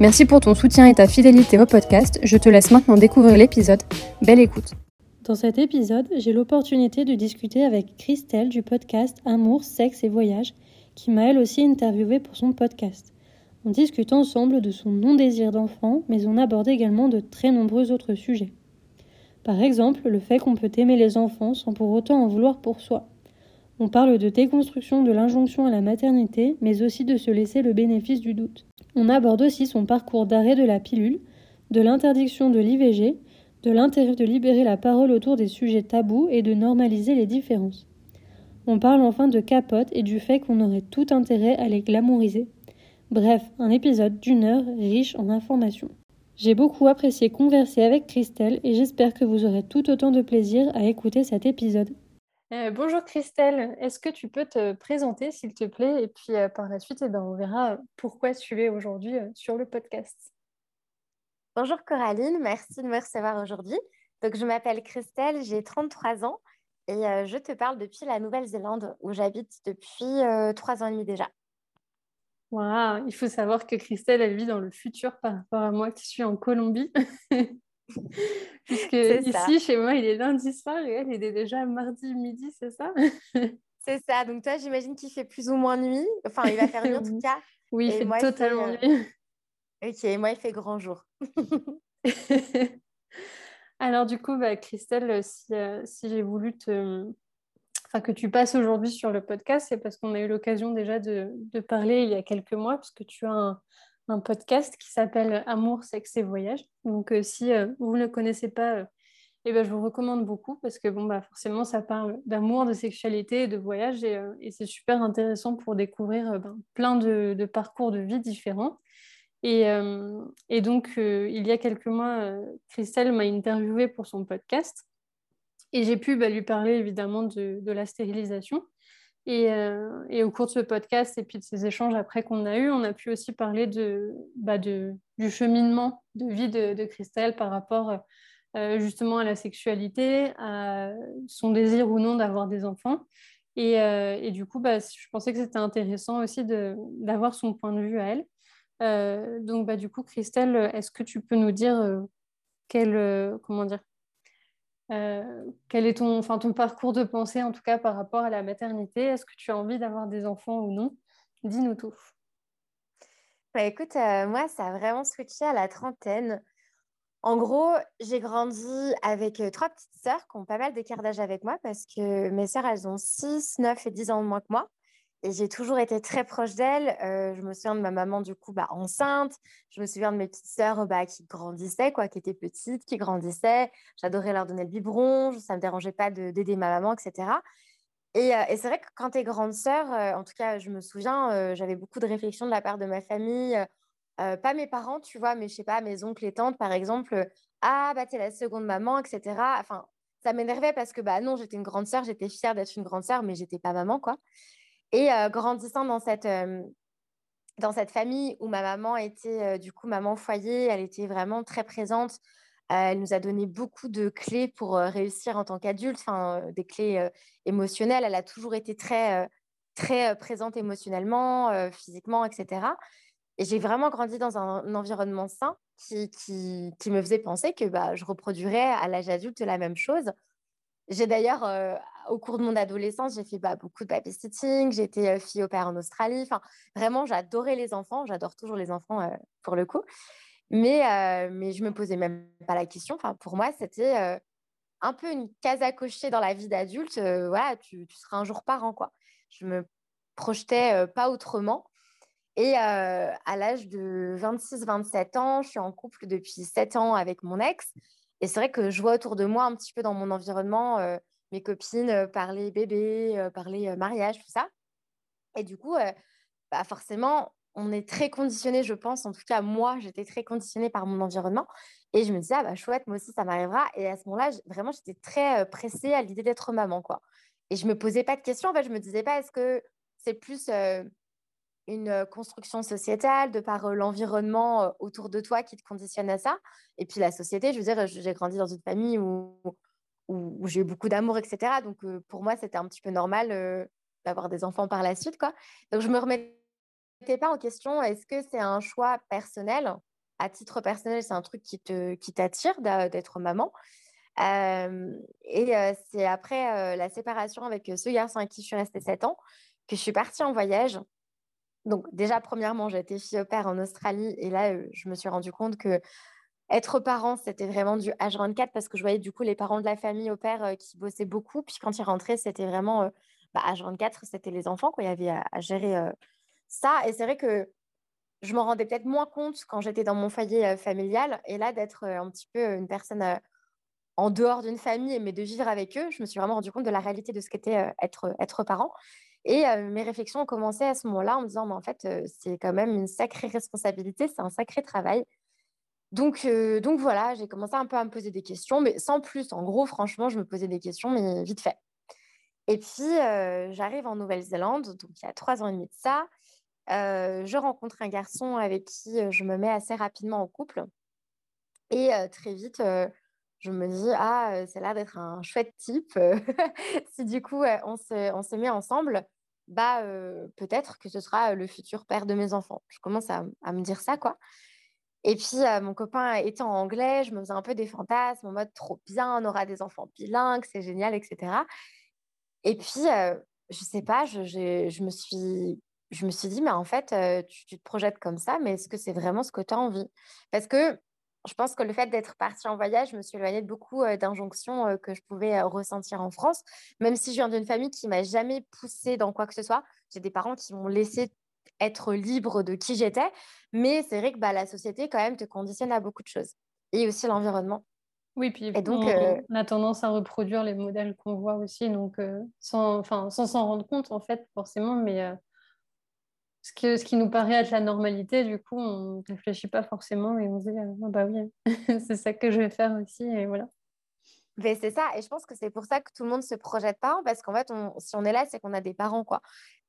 Merci pour ton soutien et ta fidélité au podcast. Je te laisse maintenant découvrir l'épisode. Belle écoute. Dans cet épisode, j'ai l'opportunité de discuter avec Christelle du podcast Amour, Sexe et Voyage, qui m'a elle aussi interviewé pour son podcast. On discute ensemble de son non-désir d'enfant, mais on aborde également de très nombreux autres sujets. Par exemple, le fait qu'on peut aimer les enfants sans pour autant en vouloir pour soi. On parle de déconstruction de l'injonction à la maternité, mais aussi de se laisser le bénéfice du doute. On aborde aussi son parcours d'arrêt de la pilule, de l'interdiction de l'IVG, de l'intérêt de libérer la parole autour des sujets tabous et de normaliser les différences. On parle enfin de capote et du fait qu'on aurait tout intérêt à les glamouriser. Bref, un épisode d'une heure riche en informations. J'ai beaucoup apprécié converser avec Christelle et j'espère que vous aurez tout autant de plaisir à écouter cet épisode. Euh, bonjour Christelle, est-ce que tu peux te présenter s'il te plaît? Et puis euh, par la suite eh ben, on verra pourquoi tu es aujourd'hui euh, sur le podcast. Bonjour Coraline, merci de me recevoir aujourd'hui. Donc, je m'appelle Christelle, j'ai 33 ans et euh, je te parle depuis la Nouvelle-Zélande où j'habite depuis euh, trois ans et demi déjà. Wow, il faut savoir que Christelle, elle vit dans le futur par rapport à moi qui suis en Colombie. Puisque ici, chez moi, il est lundi soir et elle, il est déjà mardi midi, c'est ça? C'est ça. Donc, toi, j'imagine qu'il fait plus ou moins nuit. Enfin, il va faire nuit en tout cas. Oui, il fait totalement euh, nuit. Ok, moi, il fait grand jour. Alors, du coup, bah, Christelle, si, euh, si j'ai voulu te. Enfin, que tu passes aujourd'hui sur le podcast, c'est parce qu'on a eu l'occasion déjà de, de, parler il y a quelques mois, parce que tu as un, un podcast qui s'appelle Amour, sexe et voyage. Donc, euh, si euh, vous ne le connaissez pas, eh ben, je vous recommande beaucoup parce que bon, bah, forcément, ça parle d'amour, de sexualité et de voyage et, c'est super intéressant pour découvrir ben, plein de, parcours de vie différents. Et, euh, donc, euh, il y a quelques mois, euh, Christelle m'a interviewée pour son podcast. Et j'ai pu bah, lui parler évidemment de, de la stérilisation. Et, et, au cours de ce podcast et puis de ces échanges après qu'on a eu, on a pu aussi parler de, bah du cheminement de vie de, Christelle par rapport justement à la sexualité, à son désir ou non d'avoir des enfants. Et, et, du coup, bah, je pensais que c'était intéressant aussi d'avoir son point de vue à elle. Euh, donc, bah, du coup, Christelle, est-ce que tu peux nous dire euh, quel, euh, comment dire, quel est ton, enfin, ton parcours de pensée, en tout cas par rapport à la maternité? Est-ce que tu as envie d'avoir des enfants ou non? Dis-nous tout. Bah, écoute, moi, ça a vraiment switché à la trentaine. En gros, j'ai grandi avec trois petites sœurs qui ont pas mal d'écart d'âge avec moi parce que mes sœurs, elles ont 6, 9 et 10 ans de moins que moi. Et j'ai toujours été très proche d'elle. Euh, je me souviens de ma maman, du coup, bah, enceinte. Je me souviens de mes petites sœurs bah, qui grandissaient, quoi, qui étaient petites, qui grandissaient. J'adorais leur donner le biberon. Ça ne me dérangeait pas d'aider ma maman, etc. Et, euh, et c'est vrai que quand tu es grande sœur, euh, en tout cas, je me souviens, j'avais beaucoup de réflexions de la part de ma famille. pas mes parents, tu vois, mais je sais pas, mes oncles et tantes, par exemple. ah, bah, es la seconde maman, etc. Enfin, ça m'énervait parce que, bah non, j'étais une grande sœur, j'étais fière d'être une grande sœur, mais j'étais pas maman, quoi. Et grandissant dans cette, dans cette famille où ma maman était du coup maman foyer, elle était vraiment très présente. elle nous a donné beaucoup de clés pour réussir en tant qu'adulte, des clés émotionnelles. Elle a toujours été très, très présente émotionnellement, physiquement, etc. Et j'ai vraiment grandi dans un, environnement sain qui, qui, qui, me faisait penser que bah, je reproduirais à l'âge adulte la même chose. J'ai d'ailleurs, au cours de mon adolescence, j'ai fait bah, beaucoup de babysitting, j'ai été fille au père en Australie. Enfin, vraiment, j'adorais les enfants, j'adore toujours les enfants pour le coup. Mais, mais je me posais même pas la question. Enfin, pour moi, c'était un peu une case à cocher dans la vie d'adulte. voilà, tu, tu, seras un jour parent, quoi. Je me projetais pas autrement. Et à l'âge de 26-27 ans, je suis en couple depuis 7 ans avec mon ex. Et c'est vrai que je vois autour de moi, un petit peu dans mon environnement, mes copines parler bébé, parler mariage, tout ça. Et du coup, bah forcément, on est très conditionné, je pense. En tout cas, moi, j'étais très conditionnée par mon environnement. Et je me disais, ah bah chouette, moi aussi, ça m'arrivera. Et à ce moment-là, vraiment, j'étais très pressée à l'idée d'être maman, quoi. Et je me posais pas de questions. En je me disais pas, est-ce que c'est plus une construction sociétale de par l'environnement autour de toi qui te conditionne à ça? Et puis la société, je veux dire, j'ai grandi dans une famille où, où, j'ai eu beaucoup d'amour, etc. Donc pour moi, c'était un petit peu normal d'avoir des enfants par la suite. Quoi. Donc je me remettais pas en question, est-ce que c'est un choix personnel? À titre personnel, c'est un truc qui t'attire qui d'être maman. et c'est après la séparation avec ce garçon avec qui je suis restée 7 ans que je suis partie en voyage donc déjà, premièrement, j'ai été fille au père en Australie et là, euh, je me suis rendu compte que être parent, c'était vraiment du H24 parce que je voyais du coup les parents de la famille au père qui bossaient beaucoup. Puis quand ils rentraient, c'était vraiment bah, H24, c'était les enfants, quoi. Il y avait à, gérer ça. Et c'est vrai que je m'en rendais peut-être moins compte quand j'étais dans mon foyer familial. Et là, d'être un petit peu une personne en dehors d'une famille, mais de vivre avec eux, je me suis vraiment rendu compte de la réalité de ce qu'était être, être parent. Et mes réflexions ont commencé à ce moment-là en me disant, mais en fait, c'est quand même une sacrée responsabilité, c'est un sacré travail. Donc, donc voilà, j'ai commencé un peu à me poser des questions, mais sans plus. En gros, franchement, je me posais des questions, mais vite fait. Et puis, j'arrive en Nouvelle-Zélande, donc il y a trois ans et demi de ça. je rencontre un garçon avec qui je me mets assez rapidement en couple. Et très vite, je me dis, ah, a l'air d'être un chouette type. si du coup, on se met ensemble, bah, peut-être que ce sera le futur père de mes enfants. Je commence à, me dire ça, quoi. Et puis, mon copain étant anglais, je me faisais un peu des fantasmes en mode trop bien, on aura des enfants bilingues, c'est génial, etc. Et puis, je sais pas, je, me suis, je me suis dit, mais en fait, tu, tu te projettes comme ça, mais est-ce que c'est vraiment ce que tu as envie? Parce que je pense que le fait d'être partie en voyage, je me suis éloignée de beaucoup d'injonctions que je pouvais ressentir en France. Même si je viens d'une famille qui m'a jamais poussée dans quoi que ce soit, j'ai des parents qui m'ont laissé être libre de qui j'étais. Mais c'est vrai que bah, la société, quand même, te conditionne à beaucoup de choses. Et aussi l'environnement. Oui, puis et donc, on, a tendance à reproduire les modèles qu'on voit aussi, donc sans s'en rendre compte, en fait, forcément. Mais ce, que, ce qui nous paraît être la normalité, du coup, on ne réfléchit pas forcément et on se dit, ah, bah oui, c'est ça que je vais faire aussi, et voilà. Mais c'est ça, et je pense que c'est pour ça que tout le monde se projette pas, parce qu'en fait, si on est là, c'est qu'on a des parents, quoi.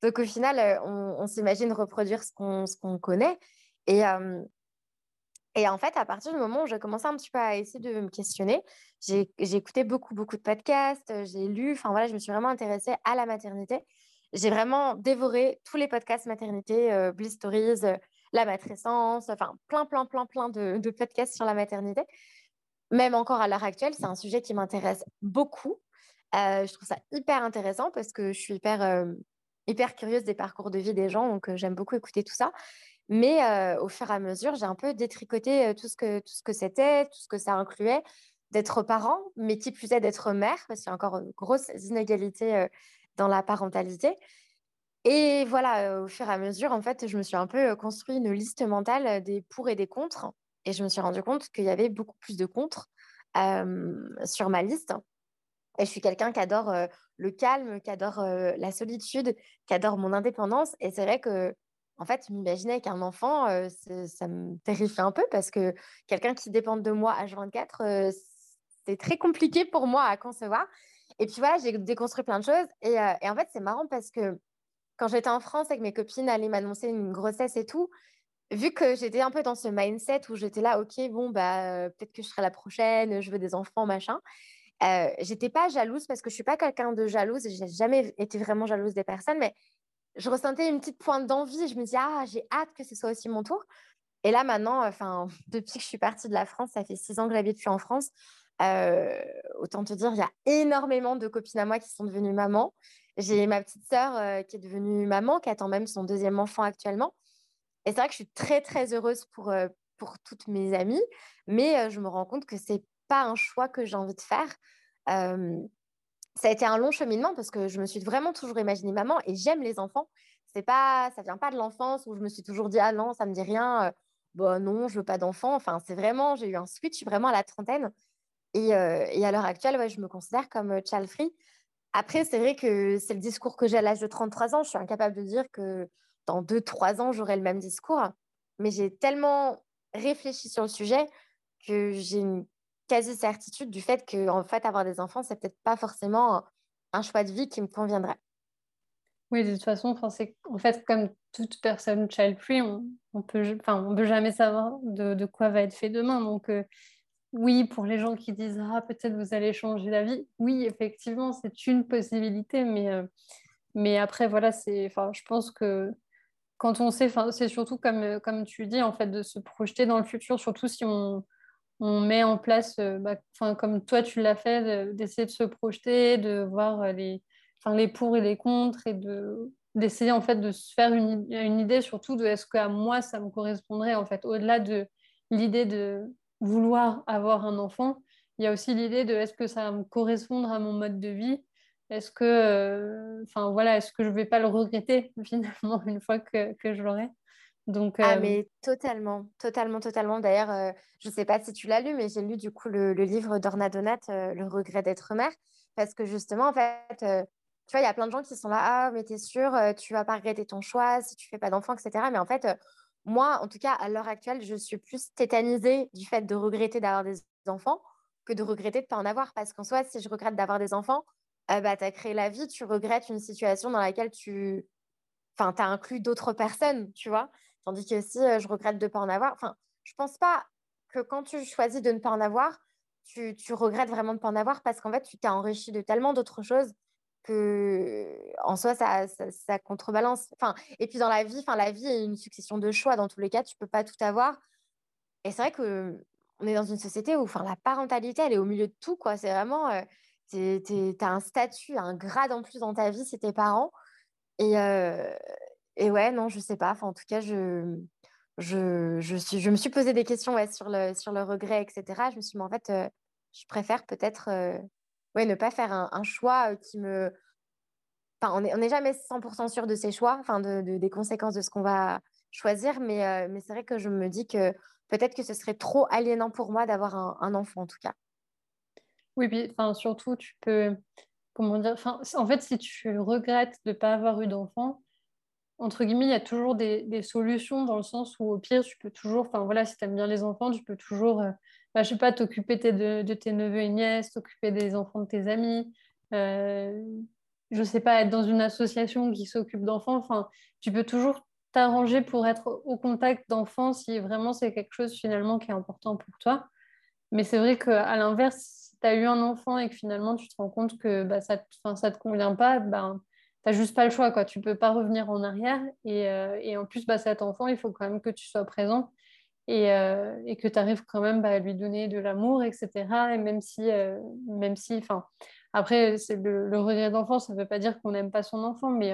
Donc au final, euh, on, s'imagine reproduire ce qu'on connaît. Et, euh, et en fait, à partir du moment où j'ai commencé un petit peu à essayer de me questionner, j'ai écouté beaucoup, beaucoup de podcasts, j'ai lu, enfin voilà, je me suis vraiment intéressée à la maternité j'ai vraiment dévoré tous les podcasts maternité, euh, Bliss Stories, euh, la matrescence, enfin plein, plein, plein, plein de, podcasts sur la maternité. Même encore à l'heure actuelle, c'est un sujet qui m'intéresse beaucoup. Euh, je trouve ça hyper intéressant parce que je suis hyper, hyper curieuse des parcours de vie des gens, donc j'aime beaucoup écouter tout ça. Mais au fur et à mesure, j'ai un peu détricoté tout ce que tout ce que c'était, tout ce que ça incluait d'être parent, mais qui plus est d'être mère, parce qu'il y a encore une grosse inégalité dans la parentalité. Et voilà, au fur et à mesure, en fait, je me suis un peu construit une liste mentale des pour et des contre. Et je me suis rendu compte qu'il y avait beaucoup plus de contre sur ma liste. Et je suis quelqu'un qui adore le calme, qui adore la solitude, qui adore mon indépendance. Et c'est vrai que, en fait, m'imaginais qu'un enfant, ça me terrifie un peu parce que quelqu'un qui dépend de moi à 24, c'est très compliqué pour moi à concevoir. Et puis voilà, j'ai déconstruit plein de choses. Et, et en fait, c'est marrant parce que quand j'étais en France avec mes copines, allaient m'annoncer une grossesse et tout, vu que j'étais un peu dans ce mindset où j'étais là, ok, bon, bah, peut-être que je serai la prochaine, je veux des enfants, machin. J'étais pas jalouse parce que je suis pas quelqu'un de jalouse, j'ai jamais été vraiment jalouse des personnes, mais je ressentais une petite pointe d'envie. Je me disais, ah, j'ai hâte que ce soit aussi mon tour. Et là, maintenant, enfin, depuis que je suis partie de la France, ça fait six ans que j'habite plus en France. Autant te dire, il y a énormément de copines à moi qui sont devenues mamans. J'ai ma petite sœur qui est devenue maman, qui attend même son deuxième enfant actuellement. Et c'est vrai que je suis très, très heureuse pour, euh, pour toutes mes amies, mais je me rends compte que c'est pas un choix que j'ai envie de faire. ça a été un long cheminement parce que je me suis vraiment toujours imaginée maman et j'aime les enfants. C'est pas, ça vient pas de l'enfance où je me suis toujours dit ah non, ça me dit rien. bon non, je veux pas d'enfant. Enfin, c'est vraiment, j'ai eu un switch vraiment à la trentaine. Et, à l'heure actuelle, je me considère comme child free. Après, c'est vrai que c'est le discours que j'ai à l'âge de 33 ans. Je suis incapable de dire que dans 2-3 ans, j'aurai le même discours. Mais j'ai tellement réfléchi sur le sujet que j'ai une quasi-certitude du fait que, en fait, avoir des enfants, c'est peut-être pas forcément un choix de vie qui me conviendrait. Oui, de toute façon, en fait comme toute personne child-free, on, on peut, enfin, on peut jamais savoir de, quoi va être fait demain. Donc, euh, oui, pour les gens qui disent ah peut-être vous allez changer la vie, oui, effectivement, c'est une possibilité, mais euh, mais après voilà, c'est, enfin, je pense que quand on sait, c'est surtout comme euh, comme tu dis en fait de se projeter dans le futur, surtout si on on met en place, euh, bah, comme toi tu l'as fait, d'essayer de se projeter, de voir euh, les, les pour et les contre et de, d'essayer en fait de se faire une, une idée surtout de est-ce qu'à moi ça me correspondrait en fait. Au-delà de l'idée de vouloir avoir un enfant, il y a aussi l'idée de est-ce que ça va me correspondre à mon mode de vie est-ce que, euh, enfin voilà, est-ce que je vais pas le regretter finalement une fois que, que je l'aurai? Donc, Ah, euh, mais totalement, totalement, totalement. D'ailleurs, euh, je ne sais pas si tu l'as lu, mais j'ai lu du coup le, livre d'Orna Donat, euh, Le regret d'être mère, parce que justement, en fait, tu vois, il y a plein de gens qui sont là, ah, mais t'es sûre, tu vas pas regretter ton choix si tu fais pas d'enfant, etc. Mais en fait, moi, en tout cas, à l'heure actuelle, je suis plus tétanisée du fait de regretter d'avoir des enfants que de regretter de pas en avoir. Parce qu'en soi, si je regrette d'avoir des enfants, bah, tu as créé la vie, tu regrettes une situation dans laquelle tu enfin, as inclus d'autres personnes, tu vois. Tandis que si je regrette de ne pas en avoir, enfin, je pense pas que quand tu choisis de ne pas en avoir, tu, tu regrettes vraiment de ne pas en avoir parce qu'en fait, tu t'es enrichi de tellement d'autres choses que en soi, ça, ça, contrebalance. Enfin, et puis dans la vie, enfin, la vie est une succession de choix. Dans tous les cas, tu peux pas tout avoir. Et c'est vrai que on est dans une société où enfin, la parentalité, elle est au milieu de tout. quoi. C'est vraiment, tu as un statut, un grade en plus dans ta vie, c'est tes parents. Et, et ouais, non, je sais pas. Enfin, en tout cas, je, je, je, suis, me suis posé des questions ouais, sur, le, sur le regret, etc. Je me suis dit, mais en fait, euh, je préfère peut-être euh, ouais, ne pas faire un, choix euh, qui me. Enfin, on n'est on est jamais 100% sûr de ses choix, enfin, de, de, des conséquences de ce qu'on va choisir, mais, mais c'est vrai que je me dis que peut-être que ce serait trop aliénant pour moi d'avoir un, enfant, en tout cas. Oui, puis enfin, surtout, tu peux. Comment dire En fait, si tu regrettes de ne pas avoir eu d'enfant, entre guillemets, il y a toujours des, solutions dans le sens où, au pire, tu peux toujours, enfin voilà, si tu aimes bien les enfants, tu peux toujours, euh, bah, je sais pas, t'occuper de, tes neveux et nièces, t'occuper des enfants de tes amis, euh, je sais pas, être dans une association qui s'occupe d'enfants, enfin, tu peux toujours t'arranger pour être au contact d'enfants si vraiment c'est quelque chose finalement qui est important pour toi. Mais c'est vrai qu'à l'inverse, tu eu un enfant et que finalement tu te rends compte que bah, ça ne te convient pas, ben, n'as juste pas le choix, quoi. Tu peux pas revenir en arrière. Et, euh, et en plus, bah, cet enfant, il faut quand même que tu sois présent et, euh, et que tu arrives quand même bah, à lui donner de l'amour, etc. Et même si, euh, même si, enfin, après, c'est le, le, regret d'enfant, ça ne veut pas dire qu'on n'aime pas son enfant, mais,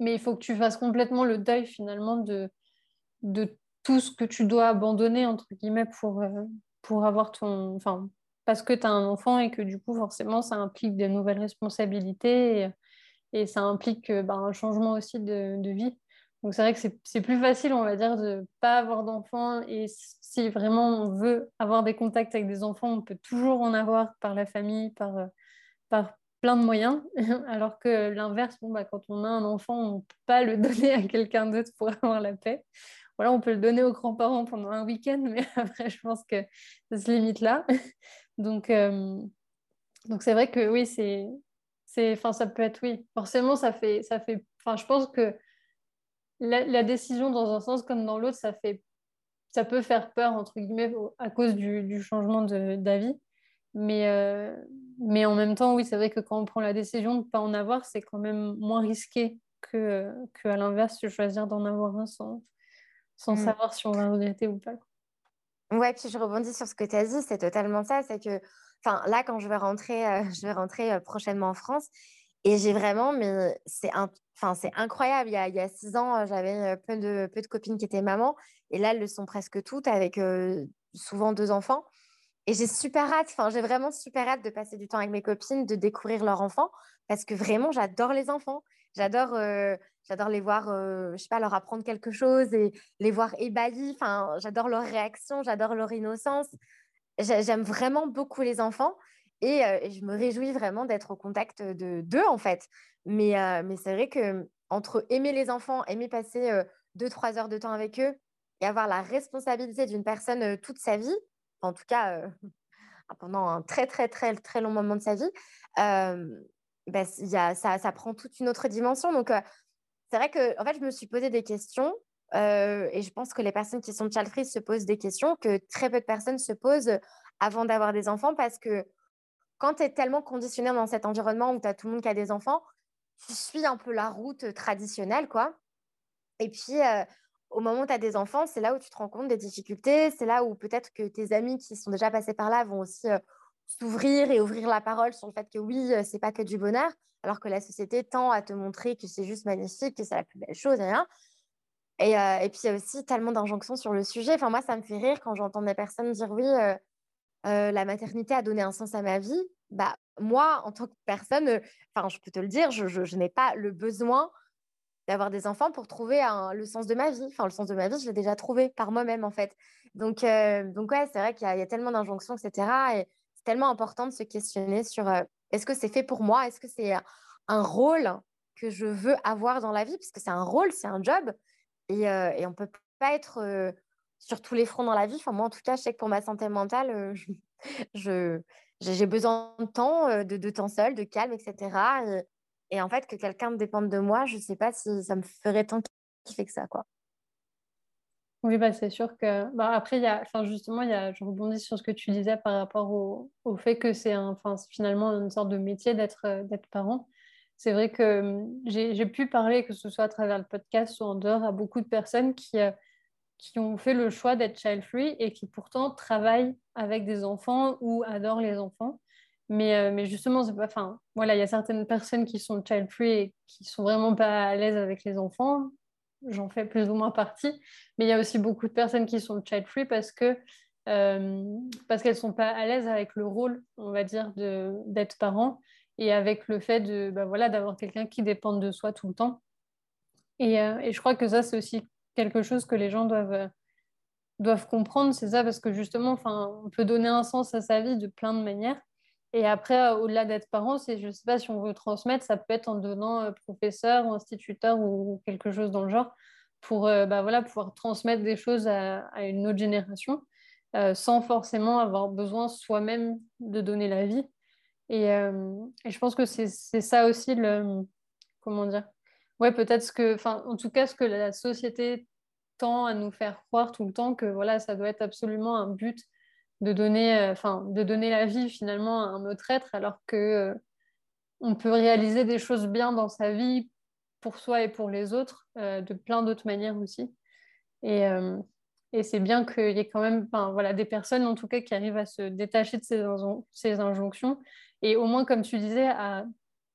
mais il faut que tu fasses complètement le deuil finalement de, de tout ce que tu dois abandonner, entre guillemets, pour, pour avoir ton. Enfin, parce que tu as un enfant et que du coup, forcément, ça implique des nouvelles responsabilités. Et, ça implique euh, bah, un changement aussi de, vie. Donc c'est vrai que c'est plus facile, on va dire, de ne pas avoir d'enfants. Et si vraiment on veut avoir des contacts avec des enfants, on peut toujours en avoir par la famille, par, euh, par plein de moyens. Alors que l'inverse, bon, bah, quand on a un enfant, on ne peut pas le donner à quelqu'un d'autre pour avoir la paix. Voilà, on peut le donner aux grands-parents pendant un week-end, mais après, je pense que ça se limite là. Donc, euh, donc c'est vrai que oui, c'est c'est, enfin, ça peut être oui. Forcément, ça fait, ça fait. Enfin, je pense que la, décision dans un sens comme dans l'autre, ça fait, ça peut faire peur entre guillemets à cause du, changement d'avis. Mais, euh, mais en même temps, oui, c'est vrai que quand on prend la décision de ne pas en avoir, c'est quand même moins risqué que, que à l'inverse, de choisir d'en avoir un sans, sans mm. savoir si on va regretter ou pas. Ouais, puis je rebondis sur ce que tu as dit, c'est totalement ça. C'est que Enfin, là, quand je vais rentrer, euh, je vais rentrer euh, prochainement en France. Et j'ai vraiment, mais c'est enfin, c'est incroyable. Il y, a, six ans, euh, j'avais peu de, peu de copines qui étaient mamans. Et là, elles le sont presque toutes, avec souvent deux enfants. et j'ai super hâte, enfin, j'ai vraiment super hâte de passer du temps avec mes copines, de découvrir leurs enfants, parce que vraiment, j'adore les enfants. J'adore euh, j'adore les voir, euh, je sais pas, leur apprendre quelque chose et les voir ébahis. Enfin, j'adore leur réaction, j'adore leur innocence. J'aime vraiment beaucoup les enfants et, euh, je me réjouis vraiment d'être au contact de d'eux, en fait. Mais, mais c'est vrai que entre aimer les enfants, aimer passer deux, trois heures de temps avec eux et avoir la responsabilité d'une personne toute sa vie, en tout cas pendant un très, très, très, très long moment de sa vie, bah, y a, ça, ça, prend toute une autre dimension. Donc, c'est vrai que en fait, je me suis posé des questions et je pense que les personnes qui sont child free se posent des questions que très peu de personnes se posent avant d'avoir des enfants parce que quand tu es tellement conditionné dans cet environnement où tu as tout le monde qui a des enfants, tu suis un peu la route traditionnelle, quoi. Et puis, au moment où tu as des enfants, c'est là où tu te rends compte des difficultés. C'est là où peut-être que tes amis qui sont déjà passés par là vont aussi s'ouvrir et ouvrir la parole sur le fait que oui, c'est pas que du bonheur, alors que la société tend à te montrer que c'est juste magnifique, que c'est la plus belle chose, et rien. Et, puis, il y a aussi tellement d'injonctions sur le sujet. Enfin, moi, ça me fait rire quand j'entends des personnes dire oui, la maternité a donné un sens à ma vie. Bah, moi, en tant que personne, enfin, je peux te le dire, je, je, n'ai pas le besoin d'avoir des enfants pour trouver le sens de ma vie. Enfin, le sens de ma vie, je l'ai déjà trouvé par moi-même, en fait. Donc, donc ouais, c'est vrai qu'il y, a tellement d'injonctions, etc. Et c'est tellement important de se questionner sur est-ce que c'est fait pour moi? Est-ce que c'est un rôle que je veux avoir dans la vie? Parce que c'est un rôle, c'est un job. Et, et on ne peut pas être sur tous les fronts dans la vie. Enfin, moi, en tout cas, je sais que pour ma santé mentale, j'ai besoin de temps, de, de, temps seul, de calme, etc. Et, en fait, que quelqu'un dépende de moi, je ne sais pas si ça me ferait tant kiffer que ça, quoi. Oui, bah, c'est sûr que. Bah, après, y a, enfin, justement, y a, je rebondis sur ce que tu disais par rapport au, au fait que c'est enfin, finalement une sorte de métier d'être d'être parent. C'est vrai que hum, j'ai pu parler, que ce soit à travers le podcast ou en dehors, à beaucoup de personnes qui, qui ont fait le choix d'être child-free et qui pourtant travaillent avec des enfants ou adorent les enfants. Mais, euh, mais justement. Enfin, voilà, il y a certaines personnes qui sont child-free et qui sont vraiment pas à l'aise avec les enfants. J'en fais plus ou moins partie. Mais il y a aussi beaucoup de personnes qui sont child-free parce que euh, parce qu'elles sont pas à l'aise avec le rôle, on va dire, d'être parent et avec le fait de bah, voilà d'avoir quelqu'un qui dépend de soi tout le temps. Et, euh, et je crois que ça, c'est aussi quelque chose que les gens doivent, euh, doivent comprendre, c'est ça, parce que justement, enfin, on peut donner un sens à sa vie de plein de manières. Et après, euh, au-delà d'être parent, c'est, je ne sais pas si on veut transmettre, ça peut être en donnant euh, professeur instituteur ou quelque chose dans le genre, pour bah, voilà, pouvoir transmettre des choses à, une autre génération, sans forcément avoir besoin soi-même de donner la vie. Et, et je pense que c'est ça aussi le... Comment dire Ouais, peut-être ce que, enfin, en tout cas, ce que la société tend à nous faire croire tout le temps que voilà, ça doit être absolument un but de donner, euh, enfin, de donner la vie finalement à un autre être, alors que euh, on peut réaliser des choses bien dans sa vie pour soi et pour les autres euh, de plein d'autres manières aussi. Et, et c'est bien qu'il y ait quand même, enfin, voilà, des personnes en tout cas qui arrivent à se détacher de ces, ces injonctions et au moins, comme tu disais, à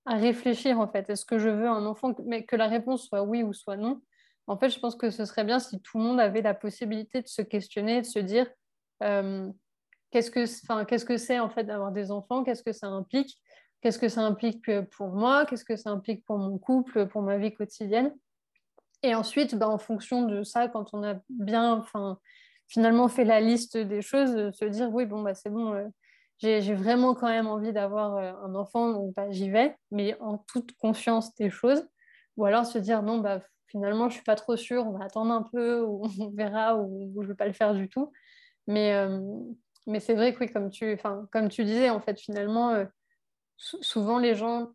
à réfléchir en fait. Est-ce que je veux un enfant, mais que la réponse soit oui ou soit non En fait, je pense que ce serait bien si tout le monde avait la possibilité de se questionner, de se dire qu'est-ce que enfin, qu'est-ce que c'est en fait d'avoir des enfants? Qu'est-ce que ça implique? Qu'est-ce que ça implique pour moi? Qu'est-ce que ça implique pour mon couple, pour ma vie quotidienne? Et ensuite, bah, en fonction de ça, quand on a bien, finalement fait la liste des choses, se dire oui, bon, bah, c'est bon. Euh, j'ai vraiment quand même envie d'avoir euh, un enfant, donc bah, j'y vais, mais en toute conscience des choses. Ou alors se dire non, finalement, je suis pas trop sûre, on va attendre un peu, on verra, ou, je ne vais pas le faire du tout. Mais, euh, mais c'est vrai que oui, comme tu, comme tu disais, en fait, finalement, euh, souvent les gens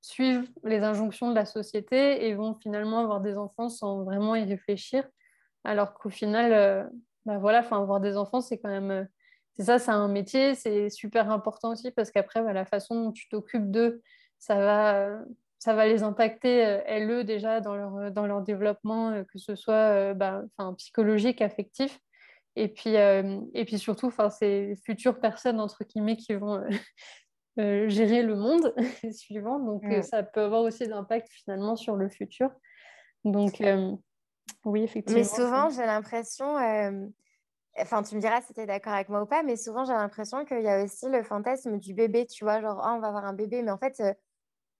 suivent les injonctions de la société et vont finalement avoir des enfants sans vraiment y réfléchir. Alors qu'au final, bah, voilà, avoir des enfants, c'est quand même c'est ça, c'est un métier, c'est super important aussi parce qu'après, bah, la façon dont tu t'occupes d'eux, ça va, ça va les impacter, euh, elles, eux, déjà, dans leur, dans leur développement, euh, que ce soit euh, bah, psychologique, affectif. Et puis, et puis surtout, ces futures personnes, entre guillemets, qui vont gérer le monde suivant. Donc, mm. ça peut avoir aussi d'impact finalement sur le futur. Donc, oui, effectivement. Mais souvent, j'ai l'impression enfin, tu me diras si tu es d'accord avec moi ou pas, mais souvent j'ai l'impression qu'il y a aussi le fantasme du bébé, tu vois, genre, oh, on va avoir un bébé, mais en fait, euh,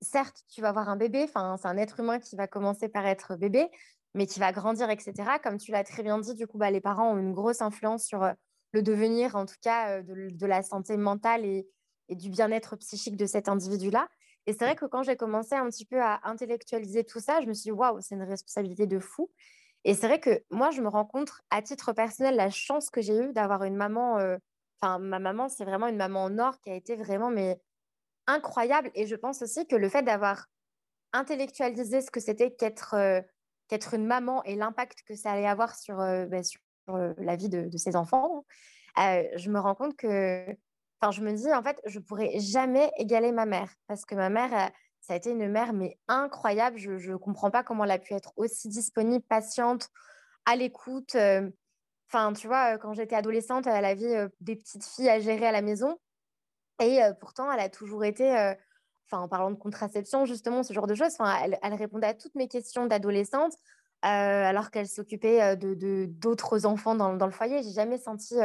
certes, tu vas avoir un bébé, enfin, c'est un être humain qui va commencer par être bébé, mais qui va grandir, etc. Comme tu l'as très bien dit, du coup, bah, les parents ont une grosse influence sur euh, le devenir, en tout cas, euh, de, la santé mentale et, du bien-être psychique de cet individu-là. Et c'est vrai que quand j'ai commencé un petit peu à intellectualiser tout ça, je me suis dit, waouh, c'est une responsabilité de fou. Et c'est vrai que moi, je me rends compte, à titre personnel, la chance que j'ai eue d'avoir une maman. Euh, enfin, ma maman, c'est vraiment une maman en or qui a été vraiment mais, incroyable. Et je pense aussi que le fait d'avoir intellectualisé ce que c'était qu'être qu'être une maman et l'impact que ça allait avoir sur, euh, ben, sur la vie de, de ses enfants, je me rends compte que Enfin, je me dis, en fait, je pourrais jamais égaler ma mère parce que ma mère, euh, ça a été une mère, mais incroyable. Je ne comprends pas comment elle a pu être aussi disponible, patiente, à l'écoute. Euh. Enfin, tu vois, euh, quand j'étais adolescente, elle avait des petites filles à gérer à la maison. Et pourtant, elle a toujours été, en parlant de contraception, justement, ce genre de choses, enfin, elle, répondait à toutes mes questions d'adolescente. alors qu'elle s'occupait de d'autres enfants dans, dans, le foyer. J'ai jamais senti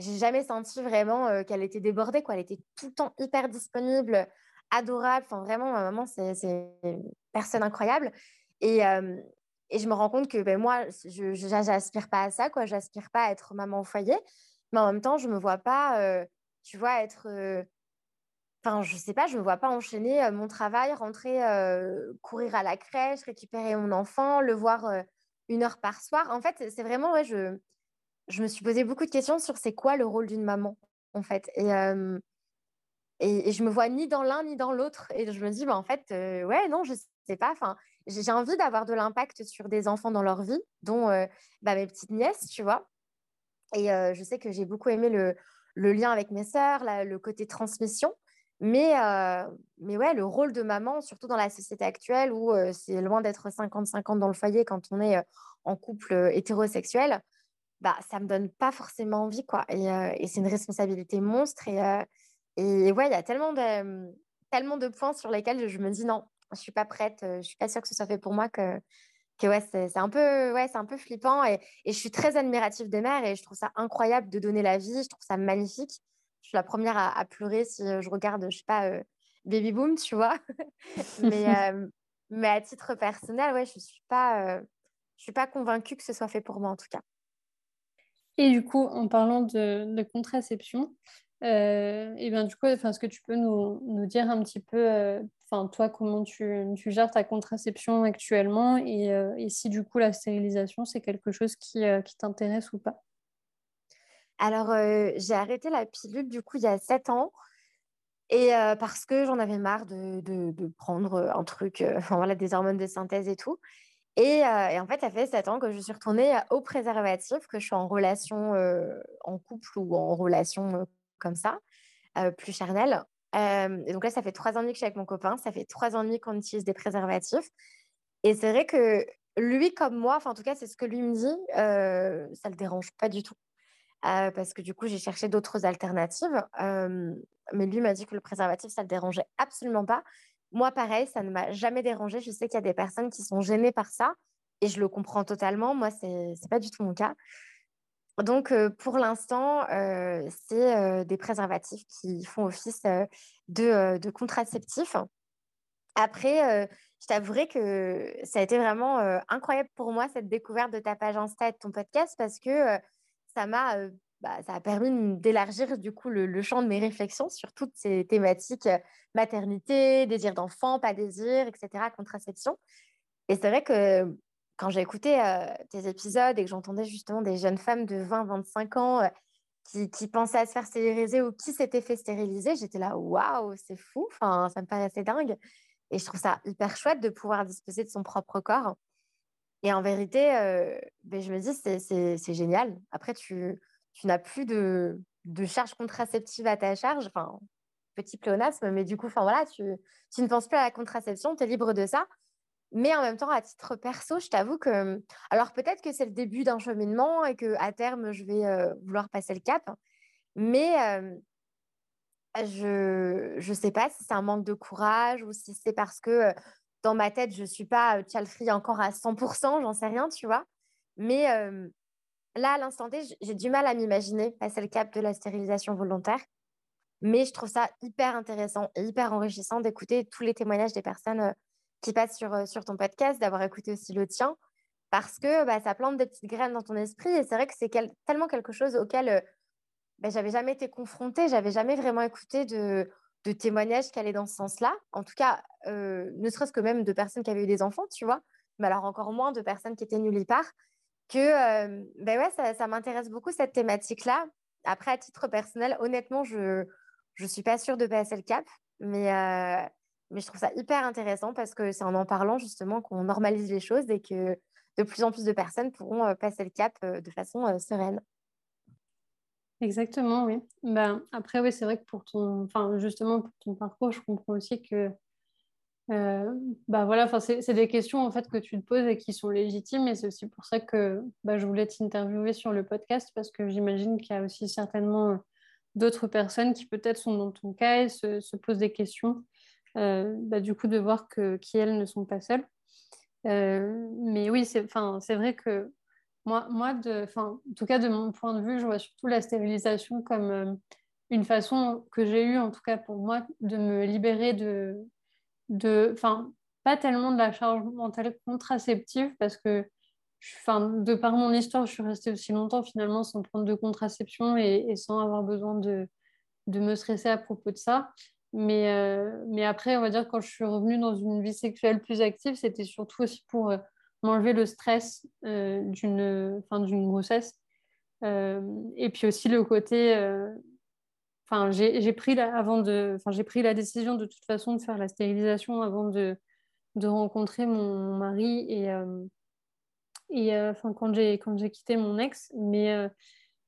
j'ai jamais senti vraiment euh, qu'elle était débordée. Quoi. Elle était tout le temps hyper disponible, adorable. Enfin, vraiment, ma maman, c'est une personne incroyable. Et, euh, et, je me rends compte que ben, moi, je n'aspire pas à ça. quoi. J'aspire pas à être maman au foyer. Mais en même temps, je me vois pas, euh, tu vois, être. Enfin, je sais pas, je me vois pas enchaîner mon travail, rentrer, courir à la crèche, récupérer mon enfant, le voir une heure par soir. En fait, c'est vraiment, ouais, je je me suis posé beaucoup de questions sur c'est quoi le rôle d'une maman, en fait. Et, euh, et, je me vois ni dans l'un ni dans l'autre. Et je me dis, bah, en fait, ouais, non, je sais pas. Enfin, j'ai envie d'avoir de l'impact sur des enfants dans leur vie, dont bah, mes petites nièces, tu vois. Et je sais que j'ai beaucoup aimé le, le, lien avec mes sœurs, le côté transmission. Mais, mais ouais, le rôle de maman, surtout dans la société actuelle où c'est loin d'être 50-50 dans le foyer quand on est en couple hétérosexuel, bah, ça me donne pas forcément envie, quoi. Et, euh, c'est une responsabilité monstre. Et, euh, ouais, il y a tellement de, tellement de points sur lesquels je me dis non, je suis pas prête, euh, je suis pas sûre que ce soit fait pour moi, que, que ouais, c'est un, peu, ouais, un peu flippant. Et, je suis très admirative des mères et je trouve ça incroyable de donner la vie, je trouve ça magnifique. Je suis la première à, à pleurer si je regarde, je sais pas, Baby Boom, tu vois. mais, mais à titre personnel, ouais, je suis pas, je suis pas convaincue que ce soit fait pour moi en tout cas. Et du coup, en parlant de, contraception, euh, et bien du coup, est-ce que tu peux nous, nous, dire un petit peu, euh, enfin toi, comment tu, tu, gères ta contraception actuellement et, euh, et, si du coup la stérilisation, c'est quelque chose qui, qui t'intéresse ou pas? Alors, j'ai arrêté la pilule du coup il y a 7 ans. Et parce que j'en avais marre de, prendre un truc, voilà, des hormones de synthèse et tout. Euh, et, en fait, ça fait 7 ans que je suis retournée au préservatif, que je suis en relation euh, en couple ou en relation euh, comme ça, plus charnelle. et donc là, ça fait 3 ans et demi que je suis avec mon copain, ça fait 3 ans et demi qu'on utilise des préservatifs. Et c'est vrai que lui, comme moi, enfin en tout cas, c'est ce que lui me dit, ça ne le dérange pas du tout. Parce que du coup, j'ai cherché d'autres alternatives. mais lui m'a dit que le préservatif, ça ne le dérangeait absolument pas. Moi, pareil, ça ne m'a jamais dérangé. Je sais qu'il y a des personnes qui sont gênées par ça et je le comprends totalement. Moi, ce n'est pas du tout mon cas. Donc, euh, pour l'instant, euh, c'est euh, des préservatifs qui font office de, de contraceptifs. Après, je t'avouerai que ça a été vraiment incroyable pour moi, cette découverte de ta page Insta et de ton podcast, parce que ça m'a bah, ça a permis d'élargir du coup le, champ de mes réflexions sur toutes ces thématiques euh, maternité, désir d'enfant, pas désir, etc., contraception. Et c'est vrai que quand j'ai écouté euh, tes épisodes et que j'entendais justement des jeunes femmes de 20-25 ans euh, qui, qui, pensaient à se faire stériliser ou qui s'étaient fait stériliser, j'étais là, waouh, c'est fou, enfin, ça me paraissait dingue. Et je trouve ça hyper chouette de pouvoir disposer de son propre corps. Et en vérité, ben, je me dis, c'est génial. Après, tu, n'as plus de, charge contraceptive à ta charge. Petit pléonasme, mais du coup, voilà, tu, ne penses plus à la contraception, tu es libre de ça. Mais en même temps, à titre perso, je t'avoue que. Alors, peut-être que c'est le début d'un cheminement et qu'à terme, je vais euh, vouloir passer le cap. Mais euh, je ne sais pas si c'est un manque de courage ou si c'est parce que euh, dans ma tête, je ne suis pas child free encore à 100%, j'en sais rien, tu vois. Mais là, à l'instant T, j'ai du mal à m'imaginer passer le cap de la stérilisation volontaire. Mais je trouve ça hyper intéressant et hyper enrichissant d'écouter tous les témoignages des personnes qui passent sur, sur ton podcast, d'avoir écouté aussi le tien, parce que bah, ça plante des petites graines dans ton esprit. Et c'est vrai que c'est tellement quelque chose auquel bah, j'avais jamais été confrontée, j'avais jamais vraiment écouté de, de témoignages qui allaient dans ce sens-là. En tout cas, ne serait-ce que même de personnes qui avaient eu des enfants, tu vois, mais alors encore moins de personnes qui étaient nulle part. Que ben ouais, ça, m'intéresse beaucoup cette thématique-là. Après, à titre personnel, honnêtement, je je suis pas sûre de passer le cap, mais, euh, mais je trouve ça hyper intéressant parce que c'est en en parlant justement qu'on normalise les choses et que de plus en plus de personnes pourront euh, passer le cap euh, de façon sereine. Exactement, oui. Ben, après, oui, c'est vrai que pour ton, enfin, justement, pour ton parcours, je comprends aussi que bah voilà, c'est des questions en fait que tu te poses et qui sont légitimes et c'est aussi pour ça que bah, je voulais t'interviewer sur le podcast parce que j'imagine qu'il y a aussi certainement d'autres personnes qui peut-être sont dans ton cas et se, posent des questions. Euh, bah, du coup, de voir que qui elles ne sont pas seules. Euh, mais oui, c'est vrai que moi, moi de, en tout cas de mon point de vue, je vois surtout la stérilisation comme euh, une façon que j'ai eue, en tout cas pour moi, de me libérer de, de, pas tellement de la charge mentale contraceptive parce que enfin, de par mon histoire, je suis restée aussi longtemps finalement sans prendre de contraception et, sans avoir besoin de, de, me stresser à propos de ça. Mais, euh, mais après, on va dire, quand je suis revenue dans une vie sexuelle plus active, c'était surtout aussi pour euh, m'enlever le stress euh, d'une grossesse. et puis aussi le côté. Enfin, j'ai pris, la, avant de, j'ai pris la décision de toute façon de faire la stérilisation avant de, de rencontrer mon mari. Et, et euh, enfin quand j'ai quand j'ai quitté mon ex mais euh,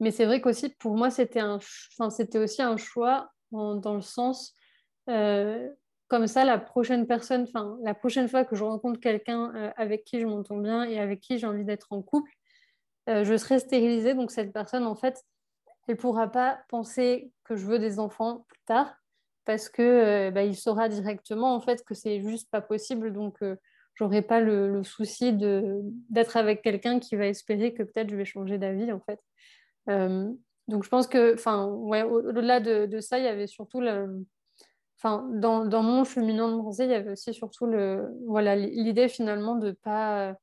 mais c'est vrai qu'aussi pour moi c'était un c'était aussi un choix dans le sens euh, comme ça la prochaine personne enfin la prochaine fois que je rencontre quelqu'un avec qui je m'entends bien et avec qui j'ai envie d'être en couple je serai stérilisée donc cette personne en fait elle pourra pas penser que je veux des enfants plus tard parce que bah, il saura directement en fait que c'est juste pas possible donc j'aurais pas le, souci d'être avec quelqu'un qui va espérer que peut-être je vais changer d'avis en fait. Euh, donc je pense que, enfin, ouais, au-delà de, ça, il y avait surtout le, enfin, dans, mon cheminant de pensée, il y avait aussi surtout le, voilà, l'idée finalement de pas,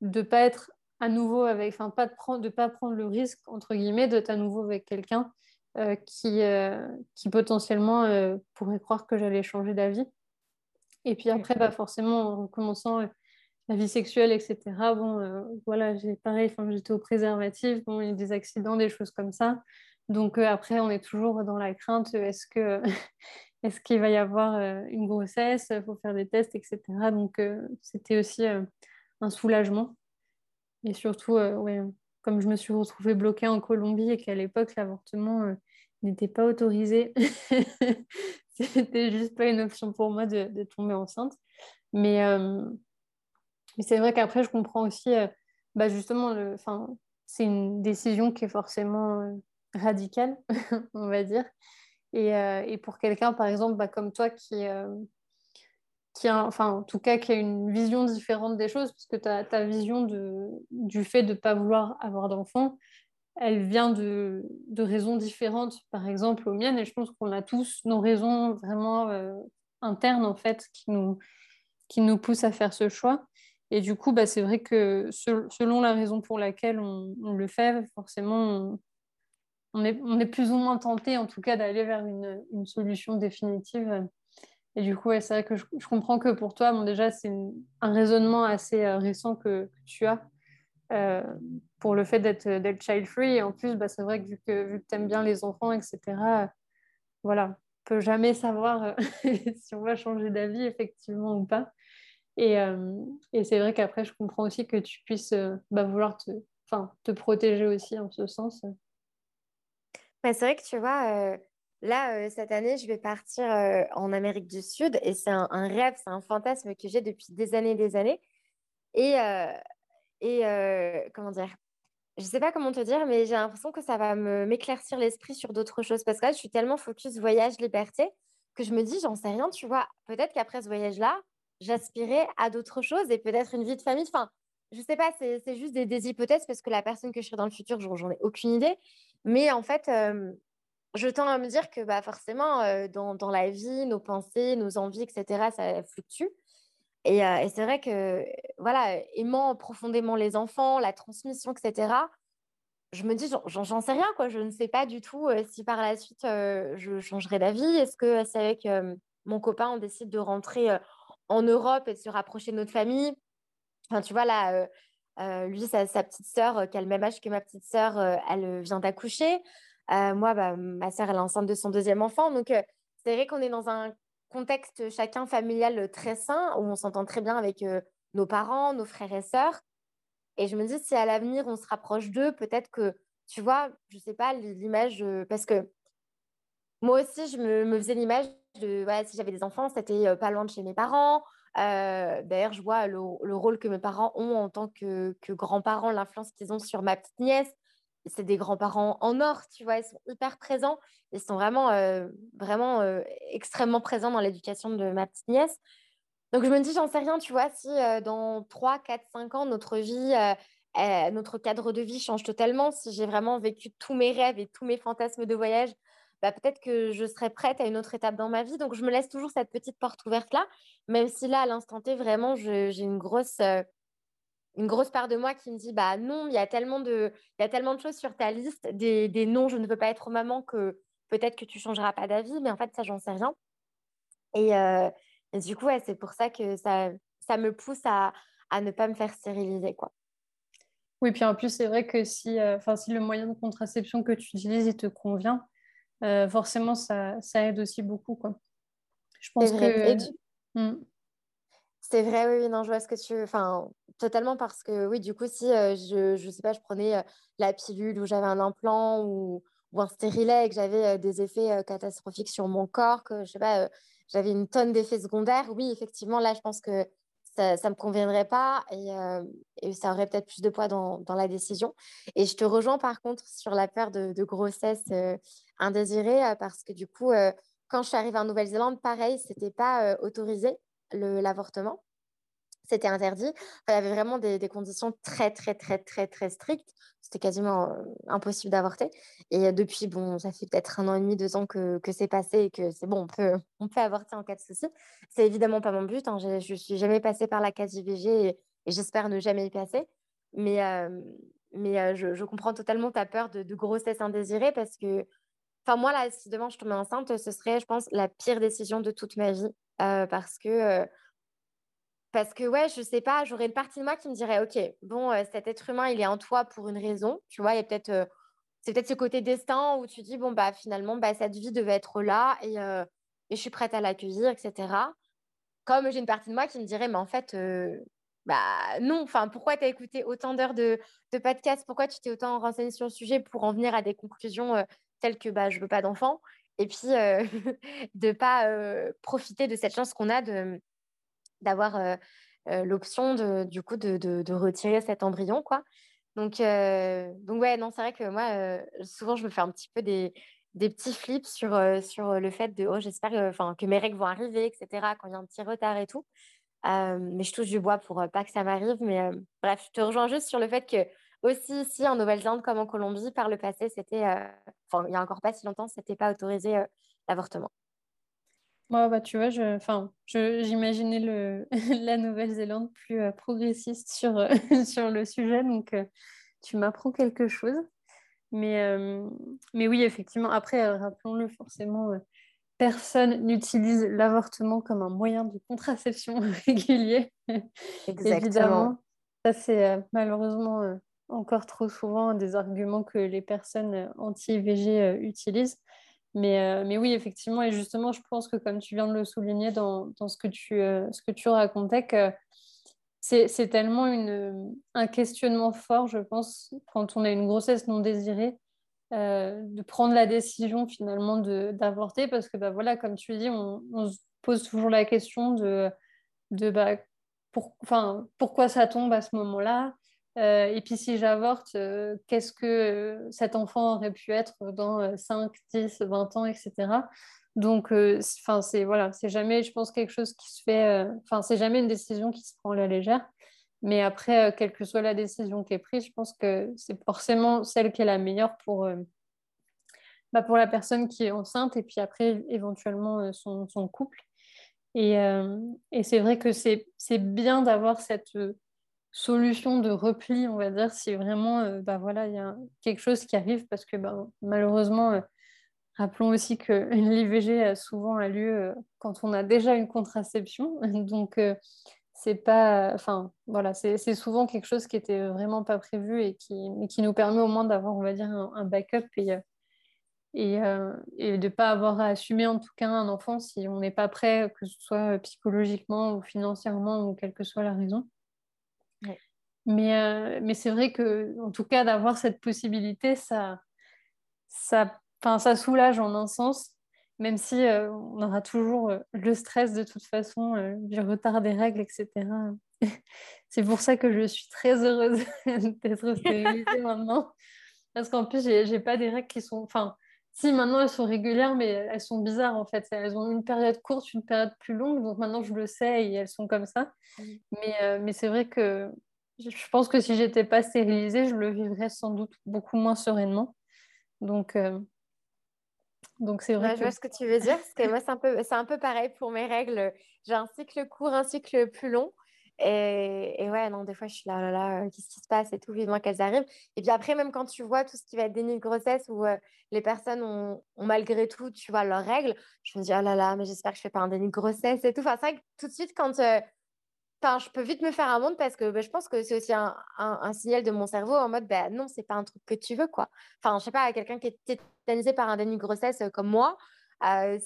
de pas être à nouveau avec, enfin, pas de prendre, de pas prendre le risque entre guillemets d'être à nouveau avec quelqu'un euh, qui, euh, qui potentiellement pourrait croire que j'allais changer d'avis. Et puis après, bah, forcément, en recommençant euh, la vie sexuelle, etc., bon, euh, voilà, j'ai pareil, j'étais au préservatif, bon, il y a des accidents, des choses comme ça. Donc euh, après, on est toujours dans la crainte, est-ce que est-ce qu'il va y avoir une grossesse, il faut faire des tests, etc. Donc c'était aussi un soulagement. Et surtout, ouais, comme je me suis retrouvée bloquée en Colombie et qu'à l'époque, l'avortement n'était pas autorisé, c'était juste pas une option pour moi de, tomber enceinte. Mais, euh, c'est vrai qu'après, je comprends aussi, euh, bah justement, c'est une décision qui est forcément euh, radicale, on va dire. Et, et pour quelqu'un, par exemple, bah, comme toi, qui, qui a, enfin, en tout cas, qui a une vision différente des choses, parce que ta, ta vision de, du fait de ne pas vouloir avoir d'enfant, elle vient de, raisons différentes, par exemple aux miennes, et je pense qu'on a tous nos raisons vraiment euh, internes, en fait, qui nous, qui nous poussent à faire ce choix. Et du coup, bah, c'est vrai que selon la raison pour laquelle on, le fait, forcément, on, est, on, est, plus ou moins tenté, en tout cas, d'aller vers une, une, solution définitive. Et du coup, c'est vrai que je, comprends que pour toi, bon, déjà, c'est un raisonnement assez euh, récent que, tu as. Euh, pour le fait d'être child-free. Et en plus, bah, c'est vrai que vu que, tu aimes bien les enfants, etc., voilà, on peut jamais savoir euh, si on va changer d'avis, effectivement, ou pas. Et, euh, et c'est vrai qu'après, je comprends aussi que tu puisses bah, vouloir te, te protéger aussi en ce sens. C'est vrai que tu vois, là, cette année, je vais partir en Amérique du Sud et c'est un, rêve, c'est un fantasme que j'ai depuis des années et des années. Et, et comment dire Je ne sais pas comment te dire, mais j'ai l'impression que ça va m'éclaircir l'esprit sur d'autres choses. Parce que là, je suis tellement focus voyage, liberté, que je me dis, j'en sais rien, tu vois. Peut-être qu'après ce voyage-là, j'aspirais à d'autres choses et peut-être une vie de famille. Enfin, je sais pas, c'est juste des, hypothèses parce que la personne que je serai dans le futur, j'en ai aucune idée. Mais en fait, je tends à me dire que bah, forcément, dans, dans, la vie, nos pensées, nos envies, etc., ça fluctue. Et, et c'est vrai que, voilà, aimant profondément les enfants, la transmission, etc., je me dis, j'en sais rien, quoi. Je ne sais pas du tout si par la suite, je changerai d'avis. Est-ce que c'est avec mon copain, on décide de rentrer en Europe et de se rapprocher de notre famille? Enfin, tu vois, là, lui, sa, petite sœur, qui a le même âge que ma petite sœur, elle vient d'accoucher. moi, bah, ma sœur, elle est enceinte de son deuxième enfant. Donc, c'est vrai qu'on est dans un contexte chacun familial très sain, où on s'entend très bien avec nos parents, nos frères et sœurs. Et je me dis, si à l'avenir, on se rapproche d'eux, peut-être que, tu vois, je sais pas, l'image, parce que moi aussi, je me, faisais l'image de, si j'avais des enfants, c'était pas loin de chez mes parents. D'ailleurs, je vois le, rôle que mes parents ont en tant que, grands-parents, l'influence qu'ils ont sur ma petite nièce c'est des grands-parents en or, tu vois, ils sont hyper présents, ils sont vraiment, vraiment extrêmement présents dans l'éducation de ma petite nièce. Donc je me dis, j'en sais rien, tu vois, si dans 3, 4, 5 ans, notre vie, notre cadre de vie change totalement, si j'ai vraiment vécu tous mes rêves et tous mes fantasmes de voyage, bah, peut-être que je serai prête à une autre étape dans ma vie. Donc je me laisse toujours cette petite porte ouverte là, même si là, à l'instant T, vraiment, j'ai une grosse une grosse part de moi qui me dit bah non, il y a tellement de, il y a tellement de choses sur ta liste, des, des non, je ne veux pas être maman que peut-être que tu changeras pas d'avis, mais en fait ça j'en sais rien. Et, euh, du coup c'est pour ça que ça, ça me pousse à, à ne pas me faire stériliser quoi. Oui, puis en plus c'est vrai que si, euh, si le moyen de contraception que tu utilises il te convient, euh, forcément ça, ça, aide aussi beaucoup quoi. Je pense que. Mmh. C'est vrai, oui, non, je vois ce que tu... Enfin, totalement parce que, oui, du coup, si je, je sais pas, je prenais la pilule ou j'avais un implant ou, ou un stérilet et que j'avais des effets catastrophiques sur mon corps, que, je sais pas, j'avais une tonne d'effets secondaires, oui, effectivement, là, je pense que ça ne me conviendrait pas et, et ça aurait peut-être plus de poids dans, la décision. Et je te rejoins, par contre, sur la peur de, grossesse indésirée parce que, du coup, quand je suis arrivée en Nouvelle-Zélande, pareil, c'était pas autorisé l'avortement. C'était interdit. il y avait vraiment des, conditions très, très, très, très, très strictes. C'était quasiment euh, impossible d'avorter. Et euh, depuis, bon, ça fait peut-être un an et demi, deux ans que, que c'est passé et que c'est bon, on peut, on peut avorter en cas de souci. C'est évidemment pas mon but. Hein. Je ne suis jamais passée par la case IVG et, j'espère ne jamais y passer. Mais, euh, mais je, je, comprends totalement ta peur de, grossesse indésirée parce que Enfin, moi, là, si demain je tombais enceinte, ce serait, je pense, la pire décision de toute ma vie. Parce que, parce que, ouais, je sais pas, j'aurais une partie de moi qui me dirait, OK, bon, euh, cet être humain, il est en toi pour une raison. Tu vois, il y a peut-être, c'est peut-être ce côté destin où tu dis, bon, bah, finalement, bah, cette vie devait être là et, et je suis prête à l'accueillir, etc. Comme j'ai une partie de moi qui me dirait, mais en fait, bah non, enfin, pourquoi tu as écouté autant d'heures de, de podcasts? Pourquoi tu t'es autant renseigné sur le sujet pour en venir à des conclusions telles que bah, je veux pas d'enfant et puis euh, de ne pas euh, profiter de cette chance qu'on a de, d'avoir euh, l'option de, coup de, retirer cet embryon. Donc, donc ouais, non, c'est vrai que moi, souvent, je me fais un petit peu des, petits flips sur, le fait de, oh, j'espère que, que mes règles vont arriver, etc., quand il y a un petit retard et tout. mais je touche du bois pour pas que ça m'arrive. Mais bref, je te rejoins juste sur le fait que aussi ici en Nouvelle-Zélande comme en Colombie, par le passé, c'était, euh, enfin, il n'y a encore pas si longtemps, c'était pas autorisé euh, l'avortement. Moi, bah, tu vois, je, enfin, j'imaginais le, la Nouvelle-Zélande plus euh, progressiste sur, sur le sujet, donc tu m'apprends quelque chose. Mais, mais oui, effectivement, après, rappelons-le forcément, personne n'utilise l'avortement comme un moyen de contraception régulier. Exactement. Évidemment, ça c'est malheureusement encore trop souvent des arguments que les personnes anti-IVG euh, utilisent. Mais, euh, mais, oui, effectivement, et justement, je pense que comme tu viens de le souligner dans, dans ce, que tu, euh, ce que tu racontais, que c'est tellement une, un questionnement fort, je pense, quand on a une grossesse non désirée, de prendre la décision finalement d'avorter, parce que bah, voilà, comme tu dis, on, on, se pose toujours la question de, de bah, pour, pourquoi ça tombe à ce moment-là? Euh, et puis si j'avorte, euh, qu'est-ce que euh, cet enfant aurait pu être dans 5, 10, 20 ans, etc. Donc, enfin, c'est voilà, c'est jamais, je pense, quelque chose qui se fait. Enfin, c'est jamais une décision qui se prend à la légère. Mais après, quelle que soit la décision qui est prise, je pense que c'est forcément celle qui est la meilleure pour, bah, pour la personne qui est enceinte et puis après, éventuellement, son, couple. Et, et c'est vrai que c'est bien d'avoir cette solution de repli, on va dire, si vraiment bah, voilà, il y a quelque chose qui arrive, parce que bah, malheureusement, rappelons aussi que l'IVG a souvent lieu quand on a déjà une contraception. Donc, c'est pas. Enfin, voilà, c'est souvent quelque chose qui était vraiment pas prévu et qui, nous permet au moins d'avoir, on va dire, un, backup et de ne pas avoir à assumer en tout cas un enfant si on n'est pas prêt, que ce soit psychologiquement ou financièrement ou quelle que soit la raison. Mais, euh, mais c'est vrai que, en tout cas, d'avoir cette possibilité, ça, ça, ça soulage en un sens, même si euh, on aura toujours euh, le stress de toute façon, du retard des règles, etc. c'est pour ça que je suis très heureuse d'être stérilisée maintenant. Parce qu'en plus, j'ai pas des règles qui sont. Enfin, si maintenant elles sont régulières, mais elles sont bizarres en fait. Elles ont une période courte, une période plus longue. Donc maintenant, je le sais et elles sont comme ça. Mais, mais c'est vrai que je pense que si j'étais pas stérilisée, je le vivrais sans doute beaucoup moins sereinement. Donc, euh, donc c'est vrai. Je vois ce que tu veux dire. Parce que moi, c'est un, peu, c'est un peu pareil pour mes règles. J'ai un cycle court, un cycle plus long. Et, et, ouais, non, des fois, je suis là, oh là, là, qu'est-ce qui se passe et tout, vivement qu'elles arrivent. Et puis après, même quand tu vois tout ce qui va être déni de grossesse où euh, les personnes ont, malgré tout, tu vois, leurs règles, je me dis, oh là là, mais j'espère que je fais pas un déni de grossesse et tout. Enfin, c'est vrai que tout de suite, quand, euh, Enfin, je peux vite me faire un monde parce que bah, je pense que c'est aussi un, un, signal de mon cerveau en mode bah, non, c'est pas un truc que tu veux quoi. Enfin, je sais pas, quelqu'un qui est tétanisé par un déni de grossesse euh, comme moi, euh,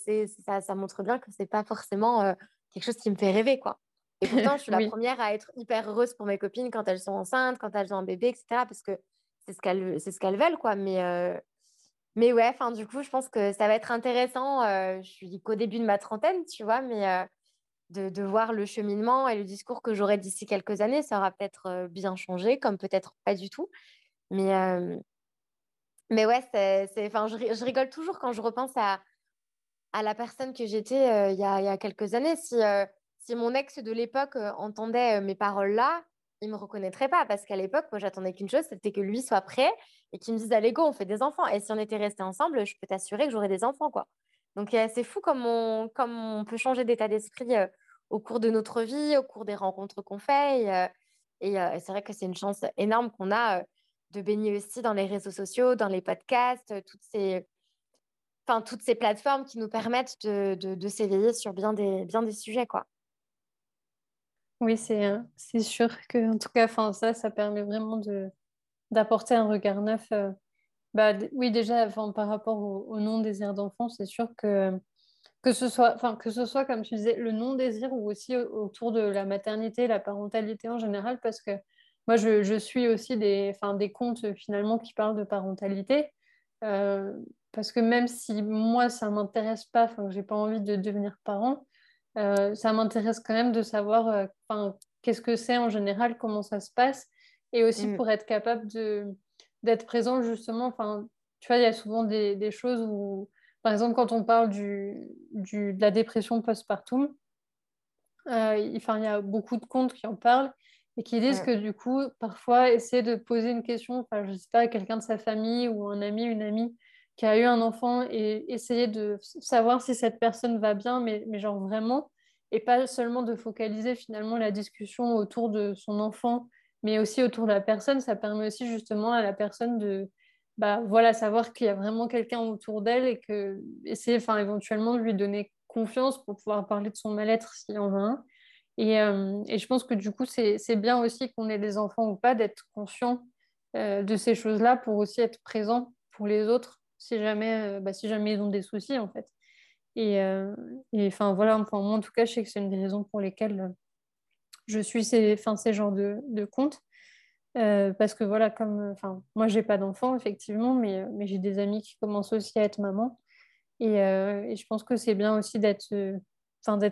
ça, ça, montre bien que c'est pas forcément euh, quelque chose qui me fait rêver quoi. Et pourtant, je suis la première à être hyper heureuse pour mes copines quand elles sont enceintes, quand elles ont un bébé, etc. Parce que c'est ce qu'elles, ce qu'elles veulent quoi. Mais, mais ouais, enfin, du coup, je pense que ça va être intéressant. je suis qu'au début de ma trentaine, tu vois, mais de, voir le cheminement et le discours que j'aurai d'ici quelques années. Ça aura peut-être euh, bien changé, comme peut-être pas du tout. Mais, euh, mais ouais, c'est, enfin, je, je, rigole toujours quand je repense à, à la personne que j'étais euh, il, y a, quelques années. Si, si mon ex de l'époque entendait mes paroles là, il me reconnaîtrait pas parce qu'à l'époque, moi, j'attendais qu'une chose, c'était que lui soit prêt et qu'il me dise Allez, go, on fait des enfants. Et si on était restés ensemble, je peux t'assurer que j'aurais des enfants, quoi. Donc, c'est fou comme on, comme on peut changer d'état d'esprit au cours de notre vie, au cours des rencontres qu'on fait. Et, c'est vrai que c'est une chance énorme qu'on a de baigner aussi dans les réseaux sociaux, dans les podcasts, toutes ces, plateformes qui nous permettent de, s'éveiller sur bien des, sujets. Oui, c'est, sûr que, en tout cas, ça, ça permet vraiment d'apporter un regard neuf bah, oui, déjà, par rapport au, non-désir d'enfant, c'est sûr que que ce soit, enfin, que ce soit, comme tu disais, le non-désir ou aussi autour de la maternité, la parentalité en général, parce que moi, je, je suis aussi des, enfin, des comptes finalement qui parlent de parentalité. Euh, parce que même si moi, ça ne m'intéresse pas, enfin, je n'ai pas envie de devenir parent, euh, ça m'intéresse quand même de savoir euh, qu'est-ce que c'est en général, comment ça se passe, et aussi mm. pour être capable de, d'être présent justement. Enfin, tu vois, il y a souvent des, des, choses où, par exemple, quand on parle du, du de la dépression postpartum, euh, il, il y a beaucoup de comptes qui en parlent et qui disent que du coup, parfois, essayer de poser une question, enfin, je ne sais pas, à quelqu'un de sa famille ou un ami, une amie qui a eu un enfant et essayer de savoir si cette personne va bien, mais, mais genre vraiment, et pas seulement de focaliser finalement la discussion autour de son enfant mais aussi autour de la personne, ça permet aussi justement à la personne de bah, voilà, savoir qu'il y a vraiment quelqu'un autour d'elle et que essayer enfin, éventuellement de lui donner confiance pour pouvoir parler de son mal-être s'il en veut un. Et, euh, et, je pense que du coup, c'est bien aussi qu'on ait des enfants ou pas, d'être conscient euh, de ces choses-là pour aussi être présent pour les autres si jamais, euh, bah, si jamais ils ont des soucis en fait. Et, enfin voilà, moi en tout cas, je sais que c'est une des raisons pour lesquelles je suis ces, genres de, de comptes. Euh, parce que voilà, comme, moi, j'ai pas d'enfant, effectivement, mais, j'ai des amis qui commencent aussi à être maman. Et, euh, et je pense que c'est bien aussi d'être euh,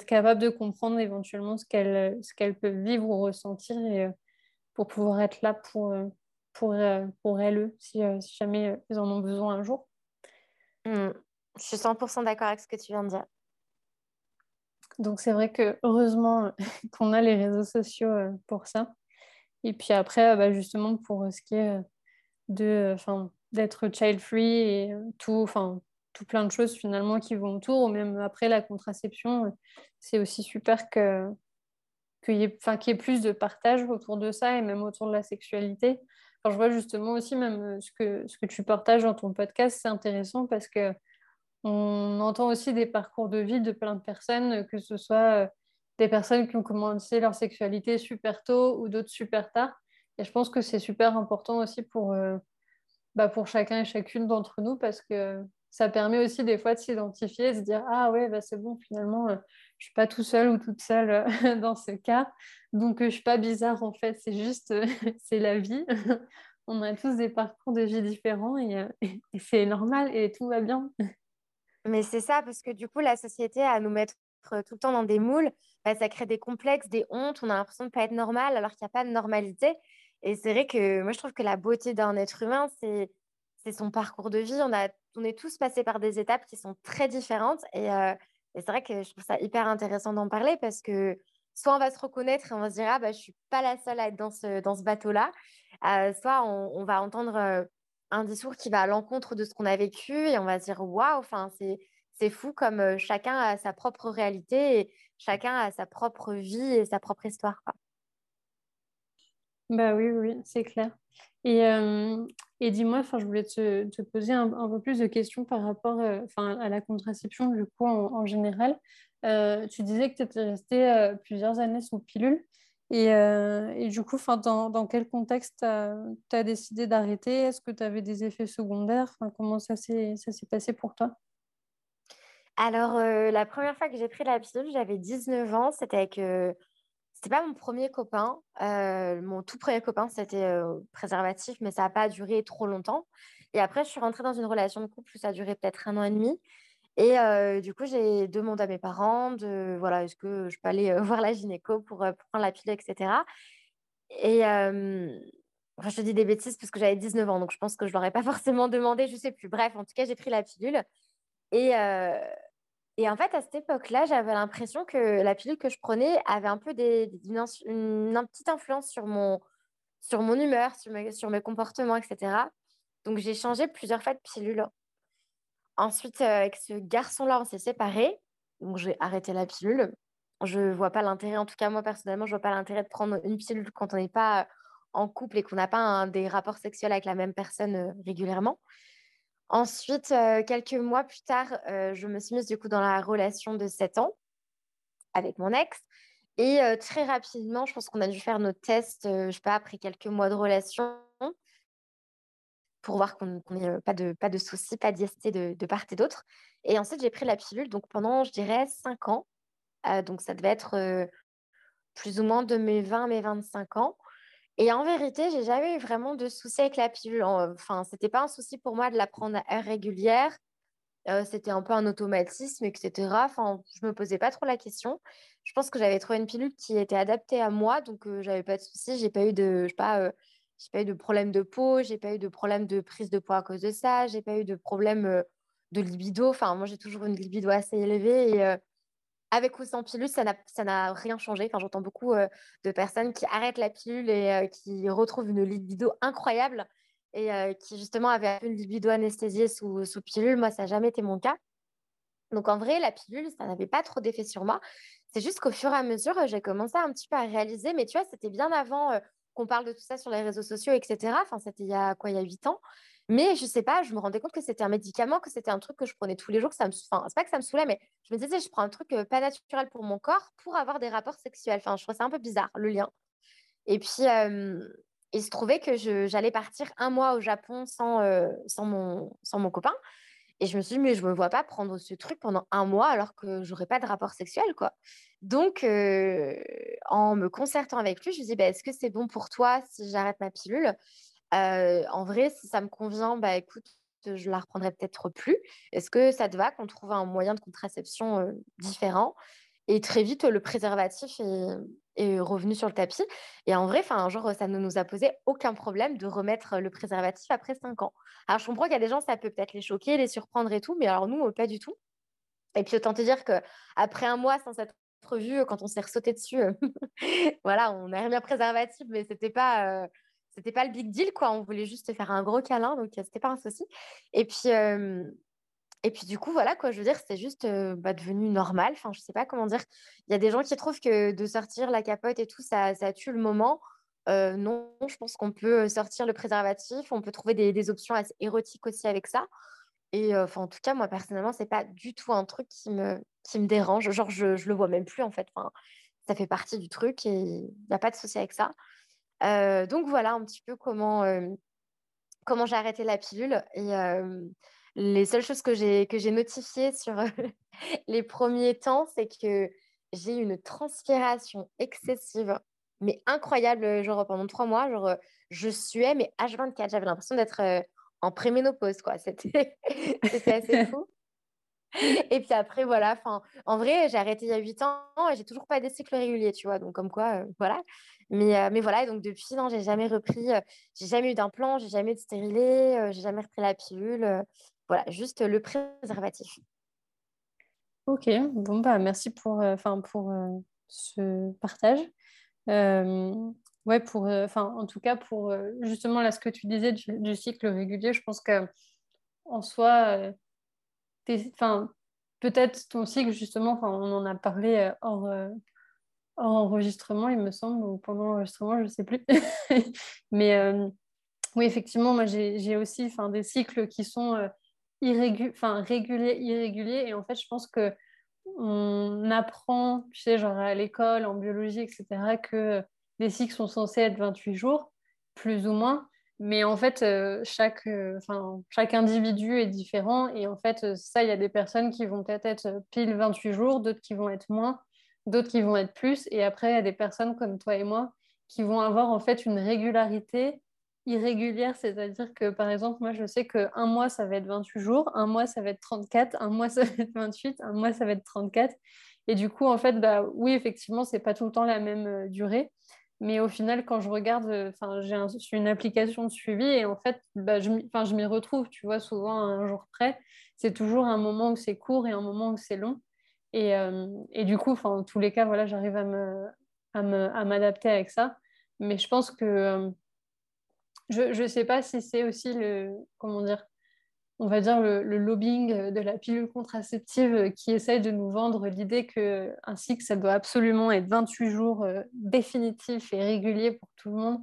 capable de comprendre éventuellement ce qu'elles peuvent vivre ou ressentir et, pour pouvoir être là pour, pour, pour elles, si, jamais ils en ont besoin un jour. Mmh. Je suis 100% d'accord avec ce que tu viens de dire. Donc c'est vrai que heureusement qu'on a les réseaux sociaux euh, pour ça. Et puis après, bah, justement, pour ce qui est de, d'être child-free et tout, tout plein de choses finalement qui vont autour, ou même après la contraception, c'est aussi super que qu'il y, ait, y ait plus de partage autour de ça et même autour de la sexualité. je vois justement aussi même ce que, ce que tu partages dans ton podcast, c'est intéressant parce que on entend aussi des parcours de vie de plein de personnes, que ce soit des personnes qui ont commencé leur sexualité super tôt ou d'autres super tard. Et je pense que c'est super important aussi pour, euh, bah pour chacun et chacune d'entre nous parce que ça permet aussi des fois de s'identifier, de se dire Ah ouais, bah c'est bon, finalement, euh, je suis pas tout seul ou toute seule euh, dans ce cas. Donc, je suis pas bizarre en fait, c'est juste, c'est la vie. On a tous des parcours de vie différents et c'est normal et tout va bien. Mais c'est ça, parce que du coup, la société, à nous mettre tout le temps dans des moules, bah, ça crée des complexes, des hontes. On a l'impression de ne pas être normal alors qu'il n'y a pas de normalité. Et c'est vrai que moi, je trouve que la beauté d'un être humain, c'est son parcours de vie. On, a, on est tous passés par des étapes qui sont très différentes. Et, euh, c'est vrai que je trouve ça hyper intéressant d'en parler parce que soit on va se reconnaître et on va se dire ah bah je suis pas la seule à être dans ce dans ce bateau là euh, soit on, va entendre euh, un discours qui va à l'encontre de ce qu'on a vécu et on va se dire waouh c'est c'est fou comme chacun a sa propre réalité et chacun a sa propre vie et sa propre histoire. Bah oui, oui, c'est clair. Et, et dis-moi, je voulais te, te poser un, un, peu plus de questions par rapport à la contraception, du coup, en, en général. tu disais que tu étais restée plusieurs années sous pilule. Et, et du coup, dans, dans quel contexte tu as, décidé d'arrêter? Est-ce que tu avais des effets secondaires? Comment ça s'est passé pour toi? Alors, euh, la première fois que j'ai pris la pilule, j'avais 19 ans. C'était avec. Euh, c'était pas mon premier copain. Euh, mon tout premier copain, c'était préservatif, mais ça n'a pas duré trop longtemps. Et après, je suis rentrée dans une relation de couple où ça a duré peut-être un an et demi. Et du coup, j'ai demandé à mes parents de, voilà, est-ce que je peux aller voir la gynéco pour, prendre la pilule, etc. Et je te dis des bêtises parce que j'avais 19 ans, donc je pense que je ne l'aurais pas forcément demandé, je ne sais plus. Bref, en tout cas, j'ai pris la pilule. Et, et en fait, à cette époque-là, j'avais l'impression que la pilule que je prenais avait un peu des, une, petite influence sur mon, sur mon humeur, sur mes, sur mes comportements, etc. Donc, j'ai changé plusieurs fois de pilule. Ensuite, euh, avec ce garçon-là, on s'est séparés. Donc, j'ai arrêté la pilule. Je ne vois pas l'intérêt, en tout cas, moi, personnellement, je ne vois pas l'intérêt de prendre une pilule quand on n'est pas en couple et qu'on n'a pas des rapports sexuels avec la même personne euh, régulièrement. Ensuite, euh, quelques mois plus tard, je me suis mise du coup dans la relation de 7 ans avec mon ex. Et très rapidement, je pense qu'on a dû faire nos tests, je sais pas, après quelques mois de relation, pour voir qu'on n'ait pas de, pas de soucis, pas d'IST de, de part et d'autre. Et ensuite, j'ai pris la pilule donc pendant, je dirais, 5 ans. donc ça devait être plus ou moins de mes 20 à mes 25 ans. Et en vérité, j'ai jamais eu vraiment de soucis avec la pilule. Enfin, c'était pas un souci pour moi de la prendre à heure régulière. Euh, c'était un peu un automatisme, etc. Enfin, je me posais pas trop la question. Je pense que j'avais trouvé une pilule qui était adaptée à moi, donc euh, j'avais pas de soucis. J'ai pas eu de, pas, euh, j'ai pas eu de problème de peau, j'ai pas eu de problème de prise de poids à cause de ça, j'ai pas eu de problème de libido. Enfin, moi, j'ai toujours une libido assez élevée et avec ou sans pilule, ça n'a rien changé. Enfin, J'entends beaucoup euh, de personnes qui arrêtent la pilule et euh, qui retrouvent une libido incroyable et euh, qui justement avaient une libido anesthésiée sous, sous pilule. Moi, ça n'a jamais été mon cas. Donc en vrai, la pilule, ça n'avait pas trop d'effet sur moi. C'est juste qu'au fur et à mesure, j'ai commencé un petit peu à réaliser, mais tu vois, c'était bien avant qu'on parle de tout ça sur les réseaux sociaux, etc. Enfin, c'était il y a quoi, il y a huit ans. Mais je sais pas, je me rendais compte que c'était un médicament, que c'était un truc que je prenais tous les jours. Ça me, enfin, c'est pas que ça me saoulait, mais je me disais, je prends un truc pas naturel pour mon corps pour avoir des rapports sexuels. Enfin, je trouvais ça un peu bizarre, le lien. Et puis, il se trouvait que j'allais partir un mois au Japon sans, sans, mon, sans mon copain. Et je me suis dit, mais je me vois pas prendre ce truc pendant un mois alors que j'aurais pas de rapport sexuel, quoi. Donc, en me concertant avec lui, je lui dis, bah, est-ce que c'est bon pour toi si j'arrête ma pilule? En vrai, si ça me convient, bah écoute, je la reprendrai peut-être plus. Est-ce que ça te va qu'on trouve un moyen de contraception différent? Et très vite, le préservatif est, revenu sur le tapis. Et en vrai, genre, ça ne nous a posé aucun problème de remettre le préservatif après 5 ans. Alors, je comprends qu'il y a des gens, ça peut peut-être les choquer, les surprendre et tout, mais alors nous, pas du tout. Et puis, autant te dire qu'après un mois sans être vue quand on s'est ressauté dessus. voilà, on a remis un préservatif, mais c'était pas, pas le big deal, quoi. On voulait juste faire un gros câlin, donc c'était pas un souci. Et puis, et puis du coup, voilà, quoi, je veux dire, c'était juste bah, devenu normal. Enfin, je sais pas comment dire. Il y a des gens qui trouvent que de sortir la capote et tout, ça, ça tue le moment. non, je pense qu'on peut sortir le préservatif, on peut trouver des, options assez érotiques aussi avec ça. Et enfin, en tout cas, moi, personnellement, c'est pas du tout un truc qui me, qui me dérange. Genre, je, je le vois même plus, en fait. Enfin, ça fait partie du truc et il n'y a pas de souci avec ça. donc, voilà un petit peu comment, comment j'ai arrêté la pilule. Et les seules choses que j'ai, que j'ai notifiées sur les premiers temps, c'est que j'ai eu une transpiration excessive, mais incroyable, genre pendant trois mois. Genre, je suais, mais H24. J'avais l'impression d'être en préménopause, quoi. C'était assez fou. Et puis après, voilà, en vrai, j'ai arrêté il y a 8 ans et j'ai toujours pas des cycles réguliers, tu vois. Donc, comme quoi, euh, voilà. Mais, euh, mais voilà, et donc depuis, non, j'ai jamais repris, euh, j'ai jamais eu d'implant, j'ai jamais eu de stérilet, j'ai jamais repris la pilule. Voilà, juste le préservatif. Ok, bon, bah merci pour, enfin pour ce partage. ouais, pour, enfin en tout cas, pour justement là, ce que tu disais du, cycle régulier, je pense que en soi, enfin, peut-être ton cycle, justement, on en a parlé euh, hors, euh, hors, enregistrement, il me semble, ou pendant l'enregistrement, je ne sais plus. Mais euh, oui, effectivement, moi, j'ai aussi des cycles qui sont réguliers, irréguliers. Et en fait, je pense que on apprend, tu sais, genre à l'école, en biologie, etc., que les cycles sont censés être 28 jours, plus ou moins. Mais en fait, euh, chaque, euh, chaque individu est différent. Et en fait, euh, ça, il y a des personnes qui vont peut-être être pile 28 jours, d'autres qui vont être moins, d'autres qui vont être plus. Et après, il y a des personnes comme toi et moi qui vont avoir en fait une régularité irrégulière. C'est-à-dire que, par exemple, moi, je sais qu'un mois, ça va être 28 jours, un mois, ça va être 34, un mois, ça va être 28, un mois, ça va être 34. Et du coup, en fait, bah, oui, effectivement, c'est pas tout le temps la même durée. Mais au final, quand je regarde, euh, j'ai une application de suivi et en fait, bah, je, m'y retrouve, tu vois, souvent un jour près. C'est toujours un moment où c'est court et un moment où c'est long. Et, euh, et, du coup, en tous les cas, voilà, j'arrive à me, à m'adapter avec ça. Mais je pense que euh, je ne sais pas si c'est aussi le, comment dire, on va dire, le, lobbying de la pilule contraceptive qui essaye de nous vendre l'idée qu'un cycle, ça doit absolument être 28 jours euh, définitifs et réguliers pour tout le monde.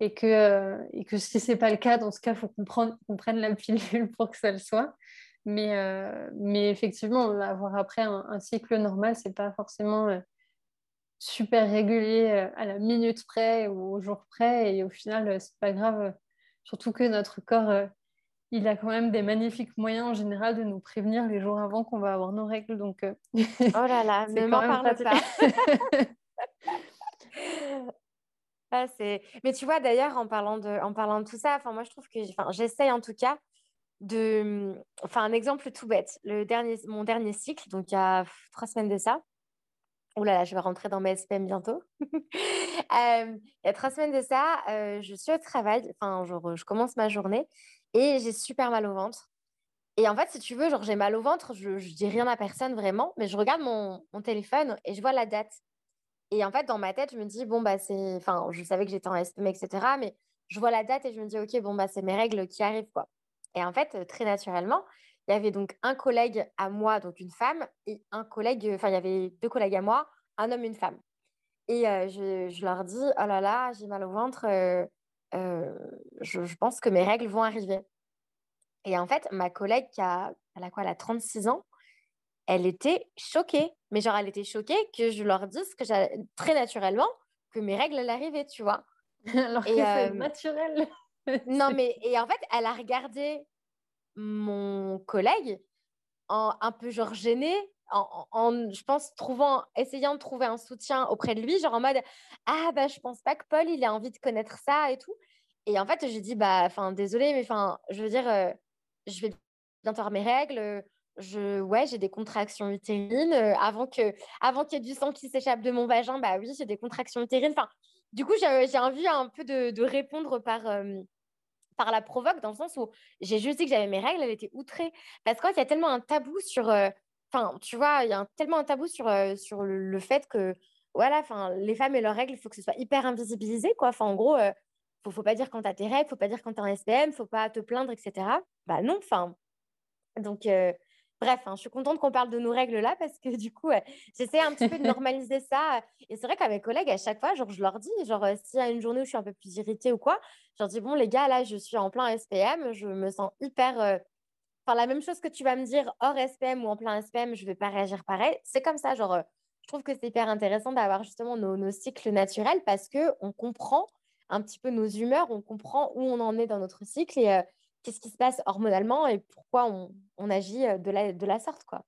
Et que, euh, et que si ce n'est pas le cas, dans ce cas, il faut qu'on prenne, la pilule pour que ça le soit. Mais, euh, mais effectivement, avoir après un, cycle normal, ce n'est pas forcément super régulier à la minute près ou au jour près. Et au final, ce n'est pas grave. Surtout que notre corps il a quand même des magnifiques moyens en général de nous prévenir les jours avant qu'on va avoir nos règles. Donc, euh, oh là là, ne m'en parle pas. ah, Mais tu vois, d'ailleurs, en, parlant de, en parlant de tout ça, moi, je trouve que j'essaye en tout cas de. Enfin, un exemple tout bête. Le dernier, mon dernier cycle, donc il y a trois semaines de ça. Oh là là, je vais rentrer dans mes SPM bientôt. Euh, il y a trois semaines de ça, euh, je suis au travail, enfin, je commence ma journée et j'ai super mal au ventre. Et en fait, si tu veux, genre j'ai mal au ventre, je, ne dis rien à personne vraiment, mais je regarde mon, téléphone et je vois la date. Et en fait, dans ma tête, je me dis, bon, bah, c'est. Enfin, je savais que j'étais en SPM, etc. Mais je vois la date et je me dis, OK, bon, bah, c'est mes règles qui arrivent, quoi. Et en fait, très naturellement, il y avait donc un collègue à moi, donc une femme, et un collègue, enfin, il y avait deux collègues à moi, un homme, une femme. Et euh, je, leur dis, oh là là, j'ai mal au ventre, euh, je, pense que mes règles vont arriver. Et en fait, ma collègue qui a, elle a quoi, elle a 36 ans, elle était choquée. Mais genre, elle était choquée que je leur dise que très naturellement que mes règles allaient arriver, tu vois. Alors que c'est naturel. non, mais et en fait, elle a regardé mon collègue un peu genre gêné en, je pense, trouvant, essayant de trouver un soutien auprès de lui, genre en mode Ah, bah, je pense pas que Paul, il a envie de connaître ça et tout. Et en fait, j'ai dit Bah, enfin, désolé, mais enfin, je veux dire, euh, je vais bientôt avoir mes règles. Je, ouais, j'ai des contractions utérines. Euh, avant que, avant qu'il y ait du sang qui s'échappe de mon vagin, bah oui, j'ai des contractions utérines. Enfin, du coup, j'ai envie un peu de, de répondre par, euh, par la provoque, dans le sens où j'ai juste dit que j'avais mes règles, elle était outrée. Parce qu'il y a tellement un tabou sur enfin, tu vois, il y a tellement un tabou sur, sur le, fait que, voilà, les femmes et leurs règles, il faut que ce soit hyper invisibilisé, quoi. En gros, il faut, faut pas dire quand tu as tes règles, faut pas dire quand tu as un SPM, faut pas te plaindre, etc. Bah non, enfin. Donc, Bref, hein, je suis contente qu'on parle de nos règles là parce que du coup, j'essaie un petit peu de normaliser ça. Et c'est vrai qu'à mes collègues, à chaque fois, genre, je leur dis, genre, s'il y a une journée où je suis un peu plus irritée ou quoi, je leur dis, bon, les gars, là, je suis en plein SPM, je me sens hyper. Enfin, la même chose que tu vas me dire hors SPM ou en plein SPM, je ne vais pas réagir pareil. C'est comme ça, genre, je trouve que c'est hyper intéressant d'avoir justement nos, nos, cycles naturels parce qu'on comprend un petit peu nos humeurs, on comprend où on en est dans notre cycle et qu'est-ce qui se passe hormonalement et pourquoi on, on agit euh, de la, de la sorte, quoi.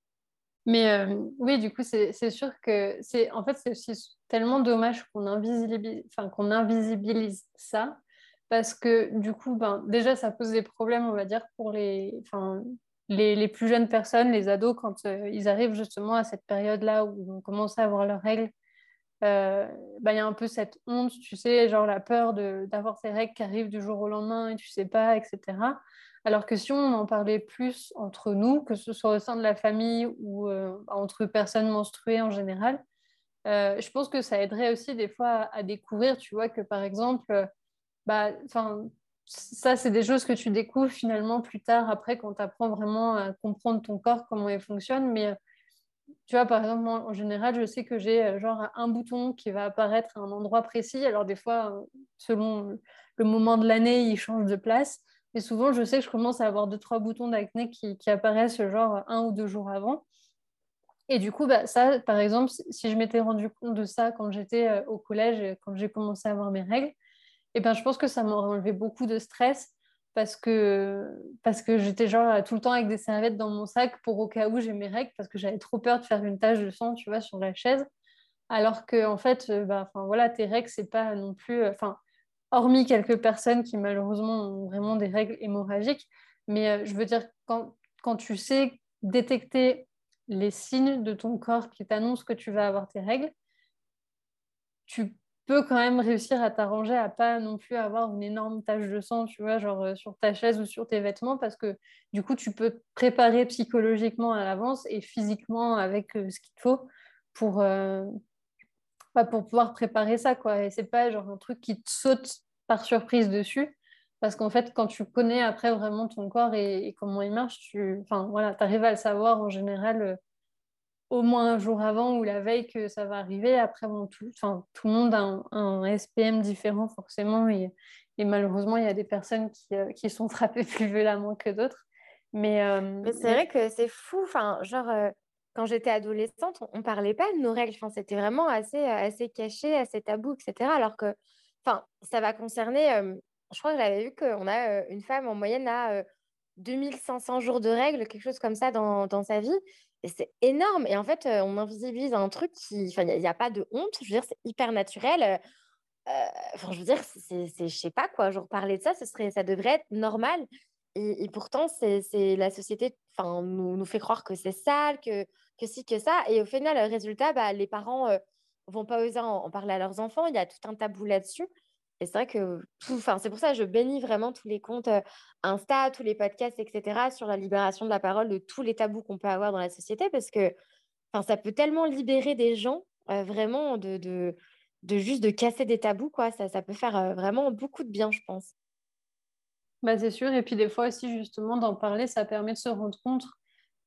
Mais euh, oui, du coup, c'est sûr que c'est en fait c'est tellement dommage qu'on invisibilise, qu'on invisibilise ça parce que du coup, ben, déjà, ça pose des problèmes, on va dire, pour les, les, les plus jeunes personnes, les ados, quand euh, ils arrivent justement à cette période-là où ils ont commencé à avoir leurs règles. Ben, il y a un peu cette honte, tu sais, genre la peur d'avoir ces règles qui arrivent du jour au lendemain et tu sais pas, etc. Alors que si on en parlait plus entre nous, que ce soit au sein de la famille ou euh, entre personnes menstruées en général, euh, je pense que ça aiderait aussi des fois à, découvrir, tu vois, que par exemple, bah, ça, c'est des choses que tu découvres finalement plus tard, après, quand tu apprends vraiment à comprendre ton corps, comment il fonctionne. Mais tu vois, par exemple, en général, je sais que j'ai euh, genre un bouton qui va apparaître à un endroit précis. Alors, des fois, selon le moment de l'année, il change de place. Et souvent, je sais que je commence à avoir deux, trois boutons d'acné qui, apparaissent genre un ou deux jours avant. Et du coup, bah, ça, par exemple, si je m'étais rendu compte de ça quand j'étais euh, au collège, quand j'ai commencé à avoir mes règles, eh ben, je pense que ça m'aurait enlevé beaucoup de stress parce que, parce que j'étais genre tout le temps avec des serviettes dans mon sac pour au cas où j'ai mes règles, parce que j'avais trop peur de faire une tache de sang, tu vois, sur la chaise. Alors que, en fait, euh, bah, voilà, tes règles, c'est pas non plus. Euh, enfin, hormis quelques personnes qui malheureusement ont vraiment des règles hémorragiques. Mais euh, je veux dire, quand, quand, tu sais détecter les signes de ton corps qui t'annoncent que tu vas avoir tes règles, tu quand même réussir à t'arranger à pas non plus avoir une énorme tache de sang, tu vois, genre euh, sur ta chaise ou sur tes vêtements, parce que du coup, tu peux te préparer psychologiquement à l'avance et physiquement avec euh, ce qu'il faut pour, pour pouvoir préparer ça, quoi. Et c'est pas genre un truc qui te saute par surprise dessus. Parce qu'en fait, quand tu connais après vraiment ton corps et, comment il marche, tu enfin, voilà, arrives à le savoir en général euh, au moins un jour avant ou la veille que ça va arriver. Après, bon, tout, enfin, tout le monde a un, SPM différent forcément. Et, et malheureusement, il y a des personnes qui, euh, qui sont frappées plus violemment que d'autres. Mais, euh, mais c'est vrai que c'est fou. Enfin, genre, quand j'étais adolescente, on, ne parlait pas de nos règles. Enfin, c'était vraiment assez, assez caché, assez tabou, etc. Alors que, enfin, ça va concerner. je crois que j'avais vu qu'on a une femme en moyenne à 2500 jours de règles, quelque chose comme ça dans, dans sa vie. C'est énorme. Et en fait, on invisibilise un truc qui. Enfin, il n'y a, pas de honte. Je veux dire, c'est hyper naturel. Enfin, je veux dire, c'est, je sais pas quoi. Genre, parler de ça, ce serait, ça devrait être normal. Et, pourtant, c'est la société nous, nous fait croire que c'est sale, que, que si, que ça. Et au final, le résultat, bah, les parents ne vont pas oser en, parler à leurs enfants. Il y a tout un tabou là-dessus. C'est vrai que enfin, c'est pour ça que je bénis vraiment tous les comptes Insta, tous les podcasts, etc., sur la libération de la parole, de tous les tabous qu'on peut avoir dans la société, parce que ça peut tellement libérer des gens, vraiment, de, de, de, juste de casser des tabous, quoi. Ça, ça peut faire vraiment beaucoup de bien, je pense. Bah, c'est sûr. Et puis des fois aussi, justement, d'en parler, ça permet de se rendre compte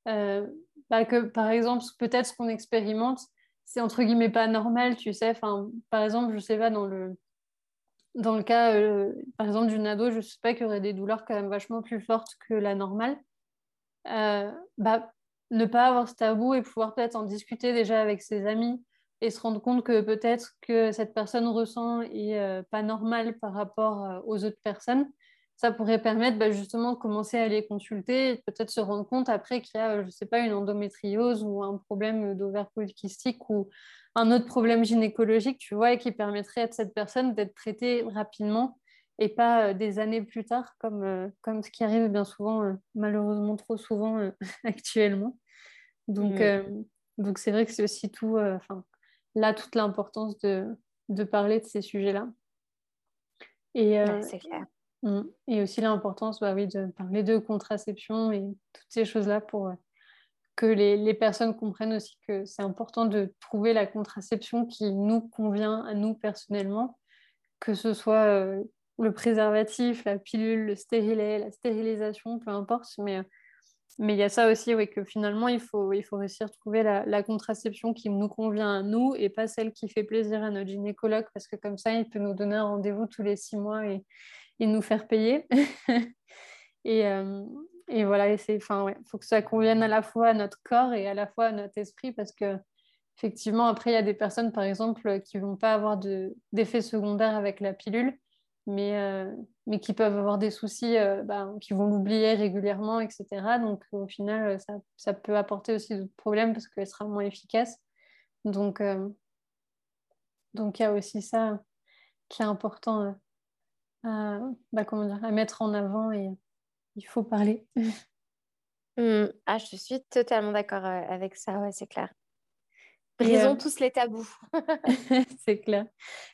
euh, bah, que, par exemple, peut-être ce qu'on expérimente, c'est entre guillemets pas normal, tu sais. Par exemple, je sais pas, dans le, dans le cas, euh, par exemple, d'une ado, je sais pas qu'il y aurait des douleurs quand même vachement plus fortes que la normale. Euh, bah, ne pas avoir ce tabou et pouvoir peut-être en discuter déjà avec ses amis et se rendre compte que peut-être que cette personne ressent est pas normal par rapport aux autres personnes ça pourrait permettre bah, justement de commencer à les consulter et peut-être se rendre compte après qu'il y a, je sais pas, une endométriose ou un problème d'ovaire polycystique ou un autre problème gynécologique, tu vois, et qui permettrait à cette personne d'être traitée rapidement et pas euh, des années plus tard, comme, euh, comme ce qui arrive bien souvent, euh, malheureusement trop souvent actuellement. Donc, donc c'est vrai que c'est aussi tout, enfin, là, toute l'importance de, de parler de ces sujets-là. Et, clair. Mm. Et aussi l'importance bah oui, de parler de contraception et toutes ces choses-là pour, que les, personnes comprennent aussi que c'est important de trouver la contraception qui nous convient à nous personnellement, que ce soit euh, le préservatif, la pilule, le stérilet, la stérilisation, peu importe. Mais mais il y a ça aussi, oui, que finalement, il faut, il faut réussir à trouver la, la, contraception qui nous convient à nous et pas celle qui fait plaisir à notre gynécologue, parce que comme ça, il peut nous donner un rendez-vous tous les six mois et, et nous faire payer. et, euh, et, voilà, il ouais, faut que ça convienne à la fois à notre corps et à la fois à notre esprit, parce que effectivement, après, il y a des personnes, par exemple, qui vont pas avoir d'effet secondaire avec la pilule mais, euh, mais qui peuvent avoir des soucis, euh, bah, qui vont l'oublier régulièrement, etc. Donc au final, ça, ça peut apporter aussi d'autres problèmes parce qu'elle sera moins efficace. Donc euh, donc il y a aussi ça qui est important bah, comment dire, à mettre en avant et il faut parler. Mmh. Ah, je suis totalement d'accord avec ça, ouais, c'est clair. Brisons euh, tous les tabous. c'est clair.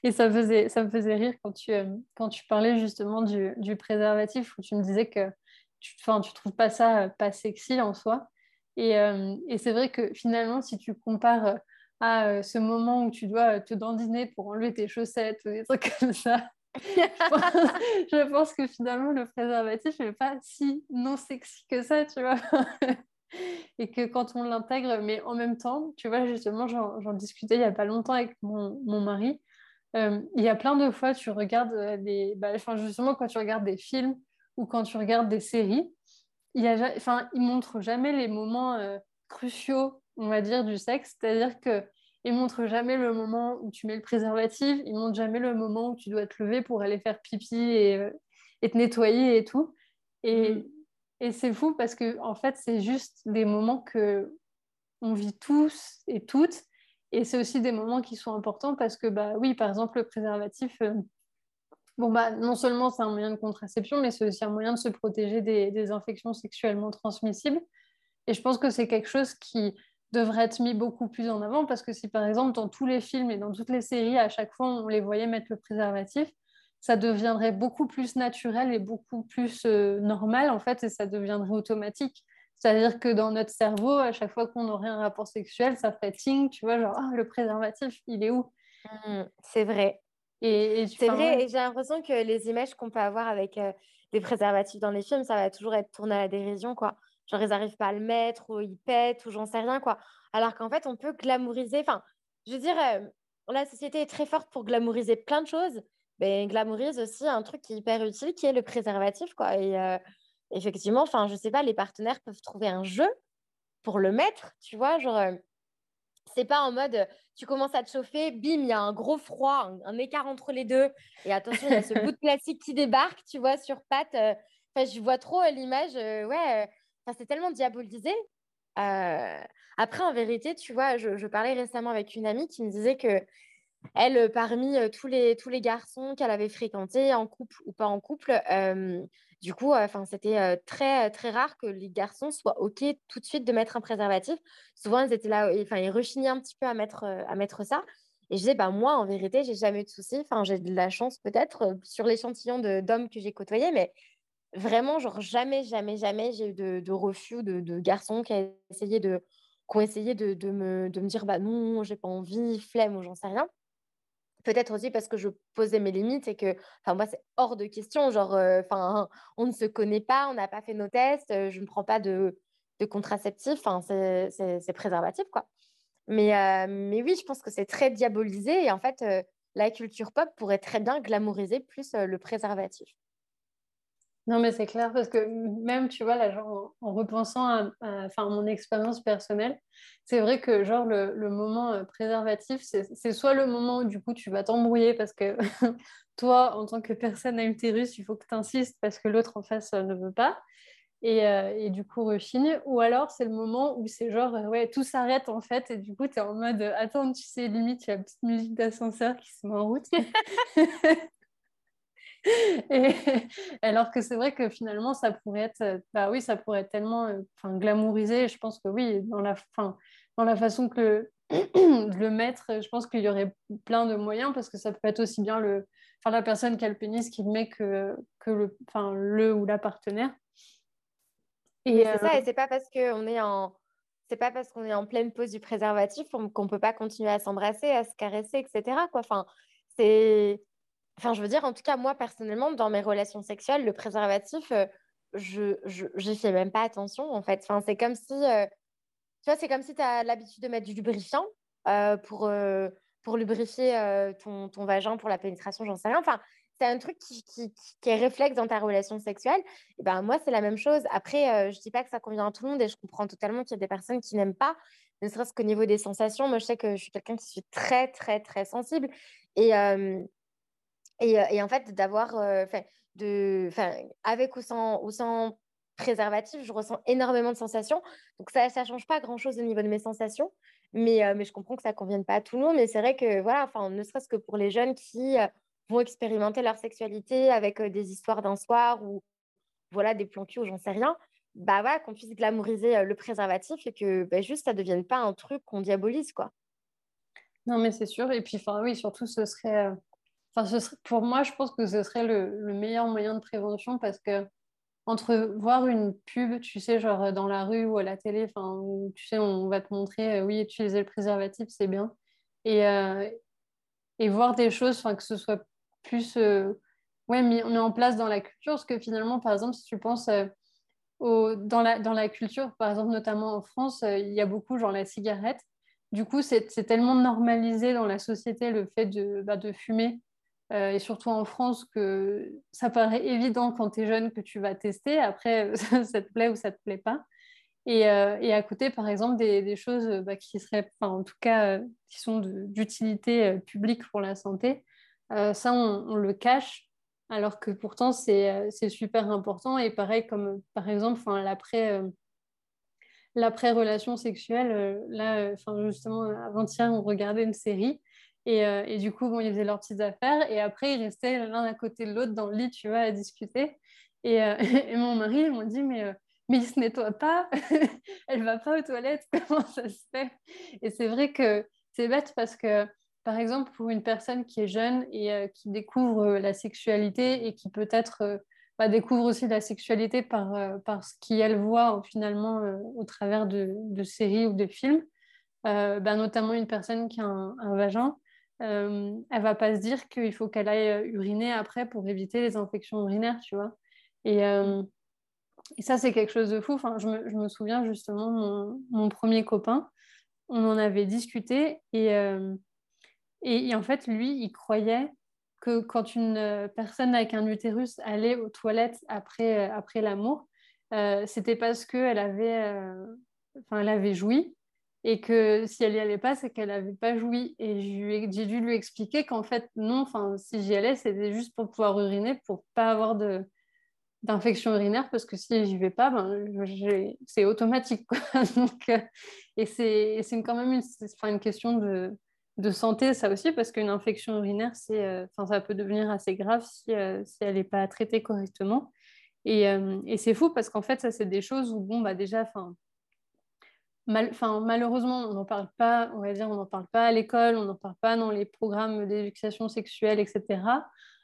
Et ça, faisait, ça me faisait rire quand tu, euh, quand tu parlais justement du, du, préservatif, où tu me disais que tu ne tu trouves pas ça euh, pas sexy en soi. Et, et c'est vrai que finalement, si tu compares à ce moment où tu dois te dandiner pour enlever tes chaussettes ou des trucs comme ça, je pense, que finalement, le préservatif n'est pas si non sexy que ça, tu vois et que quand on l'intègre, mais en même temps, tu vois, justement, j'en discutais il n'y a pas longtemps avec mon, mari. Euh, il y a plein de fois, tu regardes euh, des. Bah, justement, quand tu regardes des films ou quand tu regardes des séries, il y a, enfin, ils montrent jamais les moments euh, cruciaux, on va dire, du sexe. C'est-à-dire que ils montrent jamais le moment où tu mets le préservatif, ils montrent jamais le moment où tu dois te lever pour aller faire pipi et, et te nettoyer et tout. Et, mm. Et c'est fou parce que en fait, c'est juste des moments que on vit tous et toutes. Et c'est aussi des moments qui sont importants parce que, bah oui, par exemple, le préservatif, euh, bon, bah, non seulement c'est un moyen de contraception, mais c'est aussi un moyen de se protéger des, des, infections sexuellement transmissibles. Et je pense que c'est quelque chose qui devrait être mis beaucoup plus en avant parce que si, par exemple, dans tous les films et dans toutes les séries, à chaque fois, on les voyait mettre le préservatif, ça deviendrait beaucoup plus naturel et beaucoup plus euh, normal, en fait, et ça deviendrait automatique. C'est-à-dire que dans notre cerveau, à chaque fois qu'on aurait un rapport sexuel, ça ferait ting, tu vois, genre, oh, le préservatif, il est où? Mmh, C'est vrai. Et, c'est vrai, et j'ai l'impression que les images qu'on peut avoir avec euh, des préservatifs dans les films, ça va toujours être tourné à la dérision, quoi. Genre, ils n'arrivent pas à le mettre, ou ils pètent, ou j'en sais rien, quoi. Alors qu'en fait, on peut glamouriser. Enfin, je veux dire, euh, la société est très forte pour glamouriser plein de choses, ben, glamourise aussi un truc qui est hyper utile, qui est le préservatif. Quoi. Et euh, effectivement, enfin, je sais pas, les partenaires peuvent trouver un jeu pour le mettre, tu vois, genre, euh, c'est pas en mode, tu commences à te chauffer, bim, il y a un gros froid, un, écart entre les deux, et attention, il y a ce bout de plastique qui débarque, tu vois, sur patte. Euh, enfin, je vois trop l'image, ouais, c'est tellement diabolisé. après, en vérité, tu vois, je, parlais récemment avec une amie qui me disait que elle, euh, parmi euh, tous, les, tous les garçons qu'elle avait fréquentés, en couple ou pas en couple, euh, du coup, enfin, c'était très, très rare que les garçons soient OK tout de suite de mettre un préservatif. Souvent, ils étaient là, enfin, ils rechignaient un petit peu à mettre, à mettre ça. Et je disais, bah, moi, en vérité, j'ai jamais eu de soucis. Enfin, j'ai de la chance peut-être sur l'échantillon d'hommes que j'ai côtoyés, mais vraiment, genre, jamais, jamais, jamais, j'ai eu de, refus de, de, garçons qui, ont essayé de, qui ont essayé de me dire, bah non, j'ai pas envie, flemme ou j'en sais rien. Peut-être aussi parce que je posais mes limites et que, enfin, moi, c'est hors de question. Genre, euh, enfin, on ne se connaît pas, on n'a pas fait nos tests, euh, je ne prends pas de, de contraceptif, enfin, c'est préservatif, quoi. Mais, euh, mais oui, je pense que c'est très diabolisé et en fait, la culture pop pourrait très bien glamouriser plus le préservatif. Non, mais c'est clair parce que même, tu vois, là, genre, en, repensant à, mon expérience personnelle, c'est vrai que genre le, le moment euh, préservatif, c'est soit le moment où du coup tu vas t'embrouiller parce que toi, en tant que personne à utérus, il faut que tu insistes parce que l'autre en face euh, ne veut pas. Et, euh, et, du coup rechigne, ou alors c'est le moment où c'est genre, ouais, tout s'arrête en fait, et du coup tu es en mode, attends, tu sais, limite, il y a une petite musique d'ascenseur qui se met en route. Et, alors que c'est vrai que finalement, ça pourrait être, bah oui, ça pourrait être tellement euh, enfin, glamourisé. Je pense que oui, dans la, fin, dans la façon que de le mettre, je pense qu'il y aurait plein de moyens parce que ça peut être aussi bien le, enfin, la personne qui a le pénis qui le met que, que le, enfin, le ou la partenaire. Et c'est ça, euh, et c'est pas parce qu'on est en c'est pas parce qu'on est en pleine pause du préservatif qu'on peut pas continuer à s'embrasser, à se caresser, etc. Quoi. Enfin, c'est... Enfin, je veux dire, en tout cas, moi, personnellement, dans mes relations sexuelles, le préservatif, euh, je n'y fais même pas attention, en fait. Enfin, c'est comme si... Euh, tu vois, c'est comme si tu as l'habitude de mettre du lubrifiant euh, pour, pour lubrifier ton, ton, vagin pour la pénétration, j'en sais rien. Enfin, c'est un truc qui, qui, qui, est réflexe dans ta relation sexuelle. Et ben, moi, c'est la même chose. Après, je ne dis pas que ça convient à tout le monde et je comprends totalement qu'il y a des personnes qui n'aiment pas, ne serait-ce qu'au niveau des sensations. Moi, je sais que je suis quelqu'un qui suis très, très, très sensible. Et, et, et, en fait, d'avoir, de, avec ou sans, ou sans préservatif, je ressens énormément de sensations. Donc, ça ne change pas grand-chose au niveau de mes sensations. Mais, mais je comprends que ça ne convienne pas à tout le monde. Mais c'est vrai que, voilà, enfin, ne serait-ce que pour les jeunes qui vont expérimenter leur sexualité avec des histoires d'un soir ou voilà, des plans cul ou j'en sais rien, bah voilà, qu'on puisse glamouriser le préservatif et que bah, juste ça ne devienne pas un truc qu'on diabolise, quoi. Non, mais c'est sûr. Et puis, enfin, oui, surtout, ce serait, enfin, ce serait, pour moi, je pense que ce serait le, le, meilleur moyen de prévention parce que entre voir une pub, tu sais, genre dans la rue ou à la télé, enfin, tu sais, on va te montrer, oui, utiliser le préservatif, c'est bien. Et, euh, et voir des choses, enfin, que ce soit plus euh, ouais, mis, mis, en place dans la culture. Parce que finalement, par exemple, si tu penses euh, au, dans, la, dans la culture, par exemple, notamment en France, euh, il y a beaucoup, genre la cigarette. Du coup, c'est tellement normalisé dans la société le fait de, bah, de fumer. Et surtout en France, que ça paraît évident quand tu es jeune que tu vas tester. Après, ça te plaît ou ça te plaît pas. Et, et, à côté, par exemple, des, choses bah, qui seraient, en tout cas, qui sont d'utilité publique pour la santé, euh, ça, on, le cache, alors que pourtant, c'est euh, super important. Et pareil, comme par exemple, l'après euh, l'après-relation sexuelle, là, justement, avant-hier, on regardait une série. Et, et, du coup, bon, ils faisaient leurs petites affaires. Et après, ils restaient l'un à côté de l'autre dans le lit, tu vois, à discuter. Et, et mon mari, ils m'ont dit, mais, mais il se nettoie pas. Elle va pas aux toilettes. Comment ça se fait? Et c'est vrai que c'est bête parce que par exemple, pour une personne qui est jeune et euh, qui découvre euh, la sexualité et qui peut-être euh, bah, découvre aussi la sexualité par, par ce qu'elle voit finalement au travers de, de, séries ou de films, bah, notamment une personne qui a un vagin, elle va pas se dire qu'il faut qu'elle aille uriner après pour éviter les infections urinaires, tu vois. Et, et ça, c'est quelque chose de fou. Enfin, je, me, je me souviens justement, mon, mon, premier copain, on en avait discuté et et, en fait, lui, il croyait que quand une euh, personne avec un utérus allait aux toilettes après, euh, après l'amour, euh, c'était parce qu'elle avait, enfin, elle avait joui et que si elle n'y allait pas, c'est qu'elle n'avait pas joui. Et j'ai dû lui expliquer qu'en fait, non, si j'y allais, c'était juste pour pouvoir uriner, pour pas avoir de d'infection urinaire parce que si j'y vais pas ben, c'est automatique. Donc, et c'est quand même une, une question de, de santé, ça aussi, parce qu'une infection urinaire, c'est, euh, ça peut devenir assez grave si, euh, si elle n'est pas traitée correctement. Et, euh, et c'est fou parce qu'en fait, ça, c'est des choses où, bon, bah, déjà, mal, malheureusement, on n'en parle pas, on va dire, on n'en parle pas à l'école, on n'en parle pas dans les programmes d'éducation sexuelle, etc.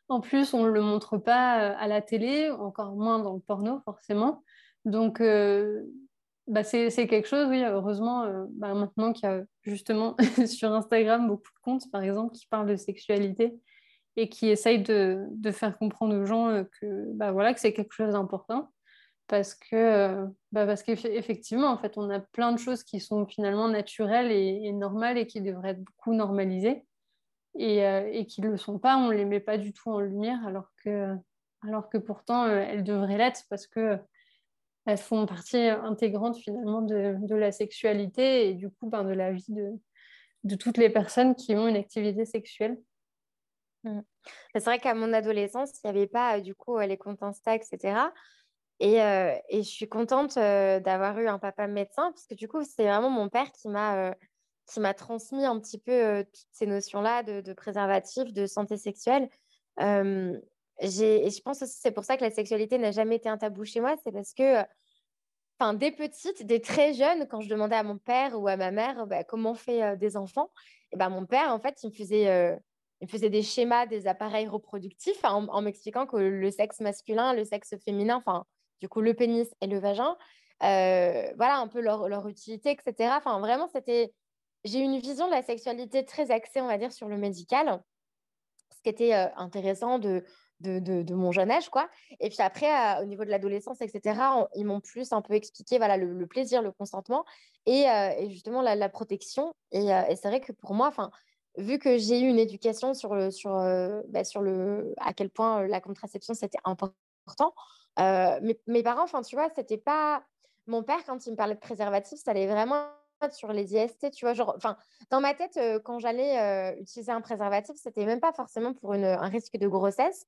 En plus, on ne le montre pas à la télé, encore moins dans le porno, forcément. Donc, bah c'est quelque chose, oui, heureusement, euh, bah maintenant qu'il y a justement sur Instagram beaucoup de comptes, par exemple, qui parlent de sexualité et qui essayent de, faire comprendre aux gens euh, que, bah voilà, que c'est quelque chose d'important. Parce que, euh, bah parce qu'effectivement, en fait, on a plein de choses qui sont finalement naturelles et, normales et qui devraient être beaucoup normalisées et, et qui ne le sont pas. On les met pas du tout en lumière alors que, alors que pourtant, elles devraient l'être parce que elles font partie intégrante finalement de, de, la sexualité et du coup ben, de la vie de, de, toutes les personnes qui ont une activité sexuelle. Mmh. C'est vrai qu'à mon adolescence, il n'y avait pas du coup les comptes Insta, etc. Et, euh, et je suis contente euh, d'avoir eu un papa médecin parce que du coup, c'est vraiment mon père qui m'a euh, transmis un petit peu toutes ces notions-là de, de, préservatif, de santé sexuelle. Et je pense aussi c'est pour ça que la sexualité n'a jamais été un tabou chez moi, c'est parce que, enfin, des petites, des très jeunes, quand je demandais à mon père ou à ma mère bah, comment on fait des enfants, et ben mon père, en fait, il me faisait, il faisait des schémas des appareils reproductifs en, m'expliquant que le sexe masculin, le sexe féminin, enfin, du coup, le pénis et le vagin, voilà, un peu leur, leur utilité, etc. Enfin, vraiment, c'était. J'ai une vision de la sexualité très axée, on va dire, sur le médical, ce qui était intéressant de, de, mon jeune âge, quoi. Et puis après, au niveau de l'adolescence, etc., ils m'ont plus un peu expliqué voilà, le, plaisir, le consentement et, justement la, protection. Et, c'est vrai que pour moi, enfin, vu que j'ai eu une éducation sur le, sur, bah, sur le, à quel point la contraception c'était important, mes, mes, parents, enfin, tu vois, c'était pas mon père quand il me parlait de préservatif, ça allait vraiment sur les IST, tu vois, genre, enfin, dans ma tête, quand j'allais utiliser un préservatif, c'était même pas forcément pour un risque de grossesse,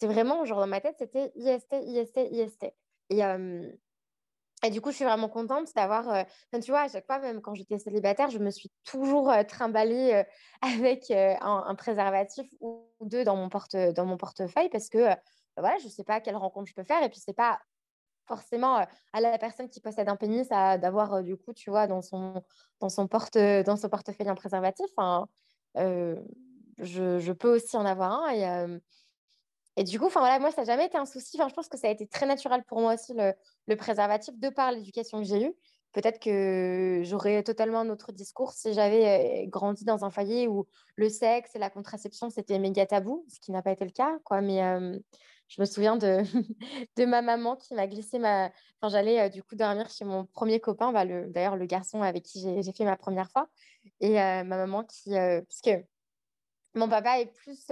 c'était vraiment, genre, dans ma tête, c'était IST, IST, IST. Et, du coup, je suis vraiment contente d'avoir. tu vois, à chaque fois, même quand j'étais célibataire, je me suis toujours trimballée avec un, préservatif ou deux dans mon, porte, dans mon portefeuille parce que voilà, je ne sais pas quelle rencontre je peux faire. Et puis, c'est pas forcément à la personne qui possède un pénis d'avoir, du coup, tu vois, dans son, dans son, porte, dans son portefeuille un préservatif. Je, peux aussi en avoir un. Et, et du coup, voilà, moi, ça n'a jamais été un souci. Je pense que ça a été très naturel pour moi aussi, le, préservatif, de par l'éducation que j'ai eue. Peut-être que j'aurais totalement un autre discours si j'avais grandi dans un foyer où le sexe et la contraception, c'était méga tabou, ce qui n'a pas été le cas. Quoi. Mais je me souviens de, ma maman qui m'a glissé ma... Enfin, j'allais du coup dormir chez mon premier copain, bah, le... d'ailleurs le garçon avec qui j'ai fait ma première fois. Et ma maman qui... parce que mon papa est plus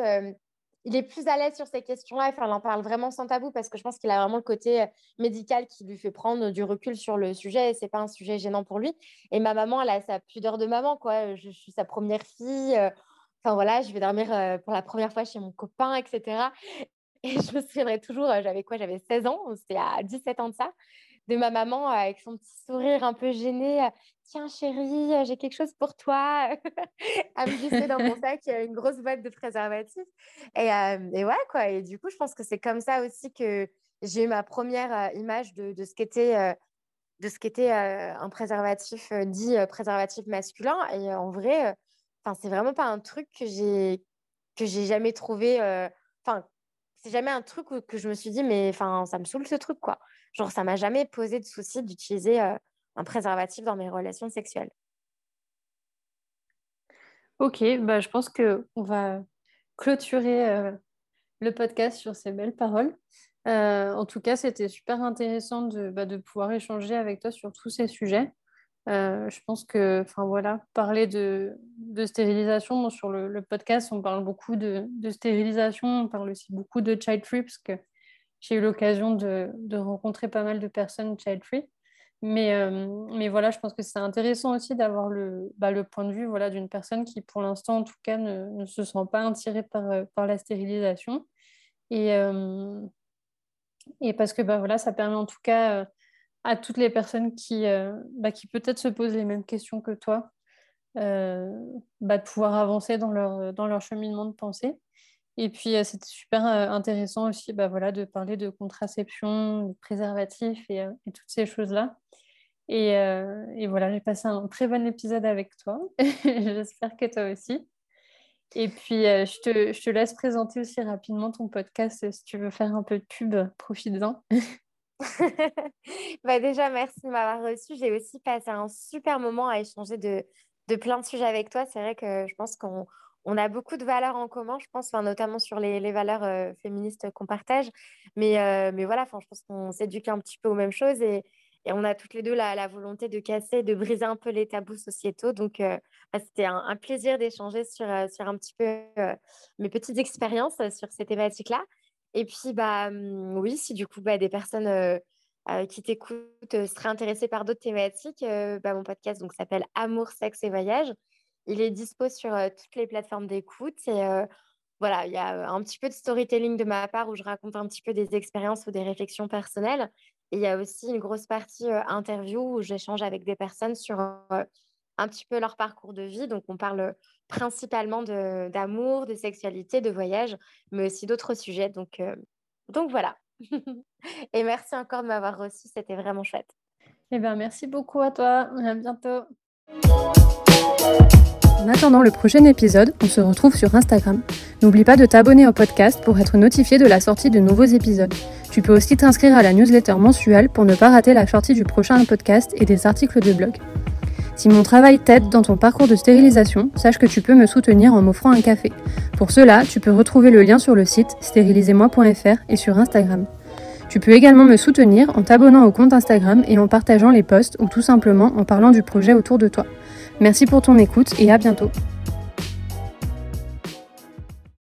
il est plus à l'aise sur ces questions-là. Enfin, il en parle vraiment sans tabou parce que je pense qu'il a vraiment le côté euh, médical qui lui fait prendre du recul sur le sujet et c'est pas un sujet gênant pour lui. Et ma maman, elle a sa pudeur de maman, quoi. Je, suis sa première fille. Euh, enfin, voilà, je vais dormir euh, pour la première fois chez mon copain, etc. Et je me souviendrai toujours, j'avais quoi J'avais 16 ans, c'était à 17 ans de ça de ma maman avec son petit sourire un peu gêné. Tiens, chérie, j'ai quelque chose pour toi. à me glisser dans mon sac une grosse boîte de préservatifs. Et, et, ouais, quoi. Et du coup, je pense que c'est comme ça aussi que j'ai eu ma première image de, de ce qu'était. de ce qu'était un préservatif dit préservatif masculin et en vrai enfin c'est vraiment pas un truc que j'ai que j'ai jamais trouvé enfin c'est jamais un truc où, que je me suis dit mais enfin ça me saoule ce truc quoi Genre, ça m'a jamais posé de souci d'utiliser un préservatif dans mes relations sexuelles. Ok, bah, je pense qu'on va clôturer le podcast sur ces belles paroles. en tout cas, c'était super intéressant bah, de, pouvoir échanger avec toi sur tous ces sujets. Je pense que, enfin voilà, parler de, stérilisation, sur le, podcast, on parle beaucoup de, stérilisation, on parle aussi beaucoup de child free, parce que j'ai eu l'occasion de, rencontrer pas mal de personnes child-free. Mais, euh, mais voilà, je pense que c'est intéressant aussi d'avoir le, bah, le point de vue voilà, d'une personne qui, pour l'instant, en tout cas, ne, se sent pas attirée par, euh, la stérilisation. Et, euh, et parce que bah, voilà, ça permet en tout cas à toutes les personnes qui, bah, qui peut-être se posent les mêmes questions que toi, bah, de pouvoir avancer dans leur, dans leur cheminement de pensée. Et puis, euh, c'était super euh, intéressant aussi bah, voilà, de parler de contraception, de préservatif et, euh, toutes ces choses-là. Et, et, voilà, j'ai passé un très bon épisode avec toi. J'espère que toi aussi. Et puis, je, te, je, te, laisse présenter aussi rapidement ton podcast si tu veux faire un peu de pub, profites-en. bah déjà, merci de m'avoir reçu. J'ai aussi passé un super moment à échanger de, de plein de sujets avec toi. C'est vrai que je pense qu'on on a beaucoup de valeurs en commun, je pense, notamment sur les, valeurs euh, féministes qu'on partage. Mais, euh, mais voilà, je pense qu'on s'éduque un petit peu aux mêmes choses et, on a toutes les deux la, volonté de casser, de briser un peu les tabous sociétaux. Donc, euh, bah, c'était un, plaisir d'échanger sur, sur un petit peu mes petites expériences sur ces thématiques-là. Et puis, bah, oui, si du coup, bah, des personnes qui t'écoutent seraient intéressées par d'autres thématiques, bah, mon podcast s'appelle Amour, sexe et voyage. Il est dispo sur toutes les plateformes d'écoute. Et voilà, il y a un petit peu de storytelling de ma part où je raconte un petit peu des expériences ou des réflexions personnelles. Et il y a aussi une grosse partie interview où j'échange avec des personnes sur un petit peu leur parcours de vie. Donc, on parle principalement d'amour, de, sexualité, de voyage, mais aussi d'autres sujets. Donc, donc voilà. Et merci encore de m'avoir reçu. C'était vraiment chouette. Eh bien, merci beaucoup à toi. À bientôt. En attendant le prochain épisode, on se retrouve sur Instagram. N'oublie pas de t'abonner au podcast pour être notifié de la sortie de nouveaux épisodes. Tu peux aussi t'inscrire à la newsletter mensuelle pour ne pas rater la sortie du prochain podcast et des articles de blog. Si mon travail t'aide dans ton parcours de stérilisation, sache que tu peux me soutenir en m'offrant un café. Pour cela, tu peux retrouver le lien sur le site stérilisez-moi.fr et sur Instagram. Tu peux également me soutenir en t'abonnant au compte Instagram et en partageant les posts ou tout simplement en parlant du projet autour de toi. Merci pour ton écoute et à bientôt.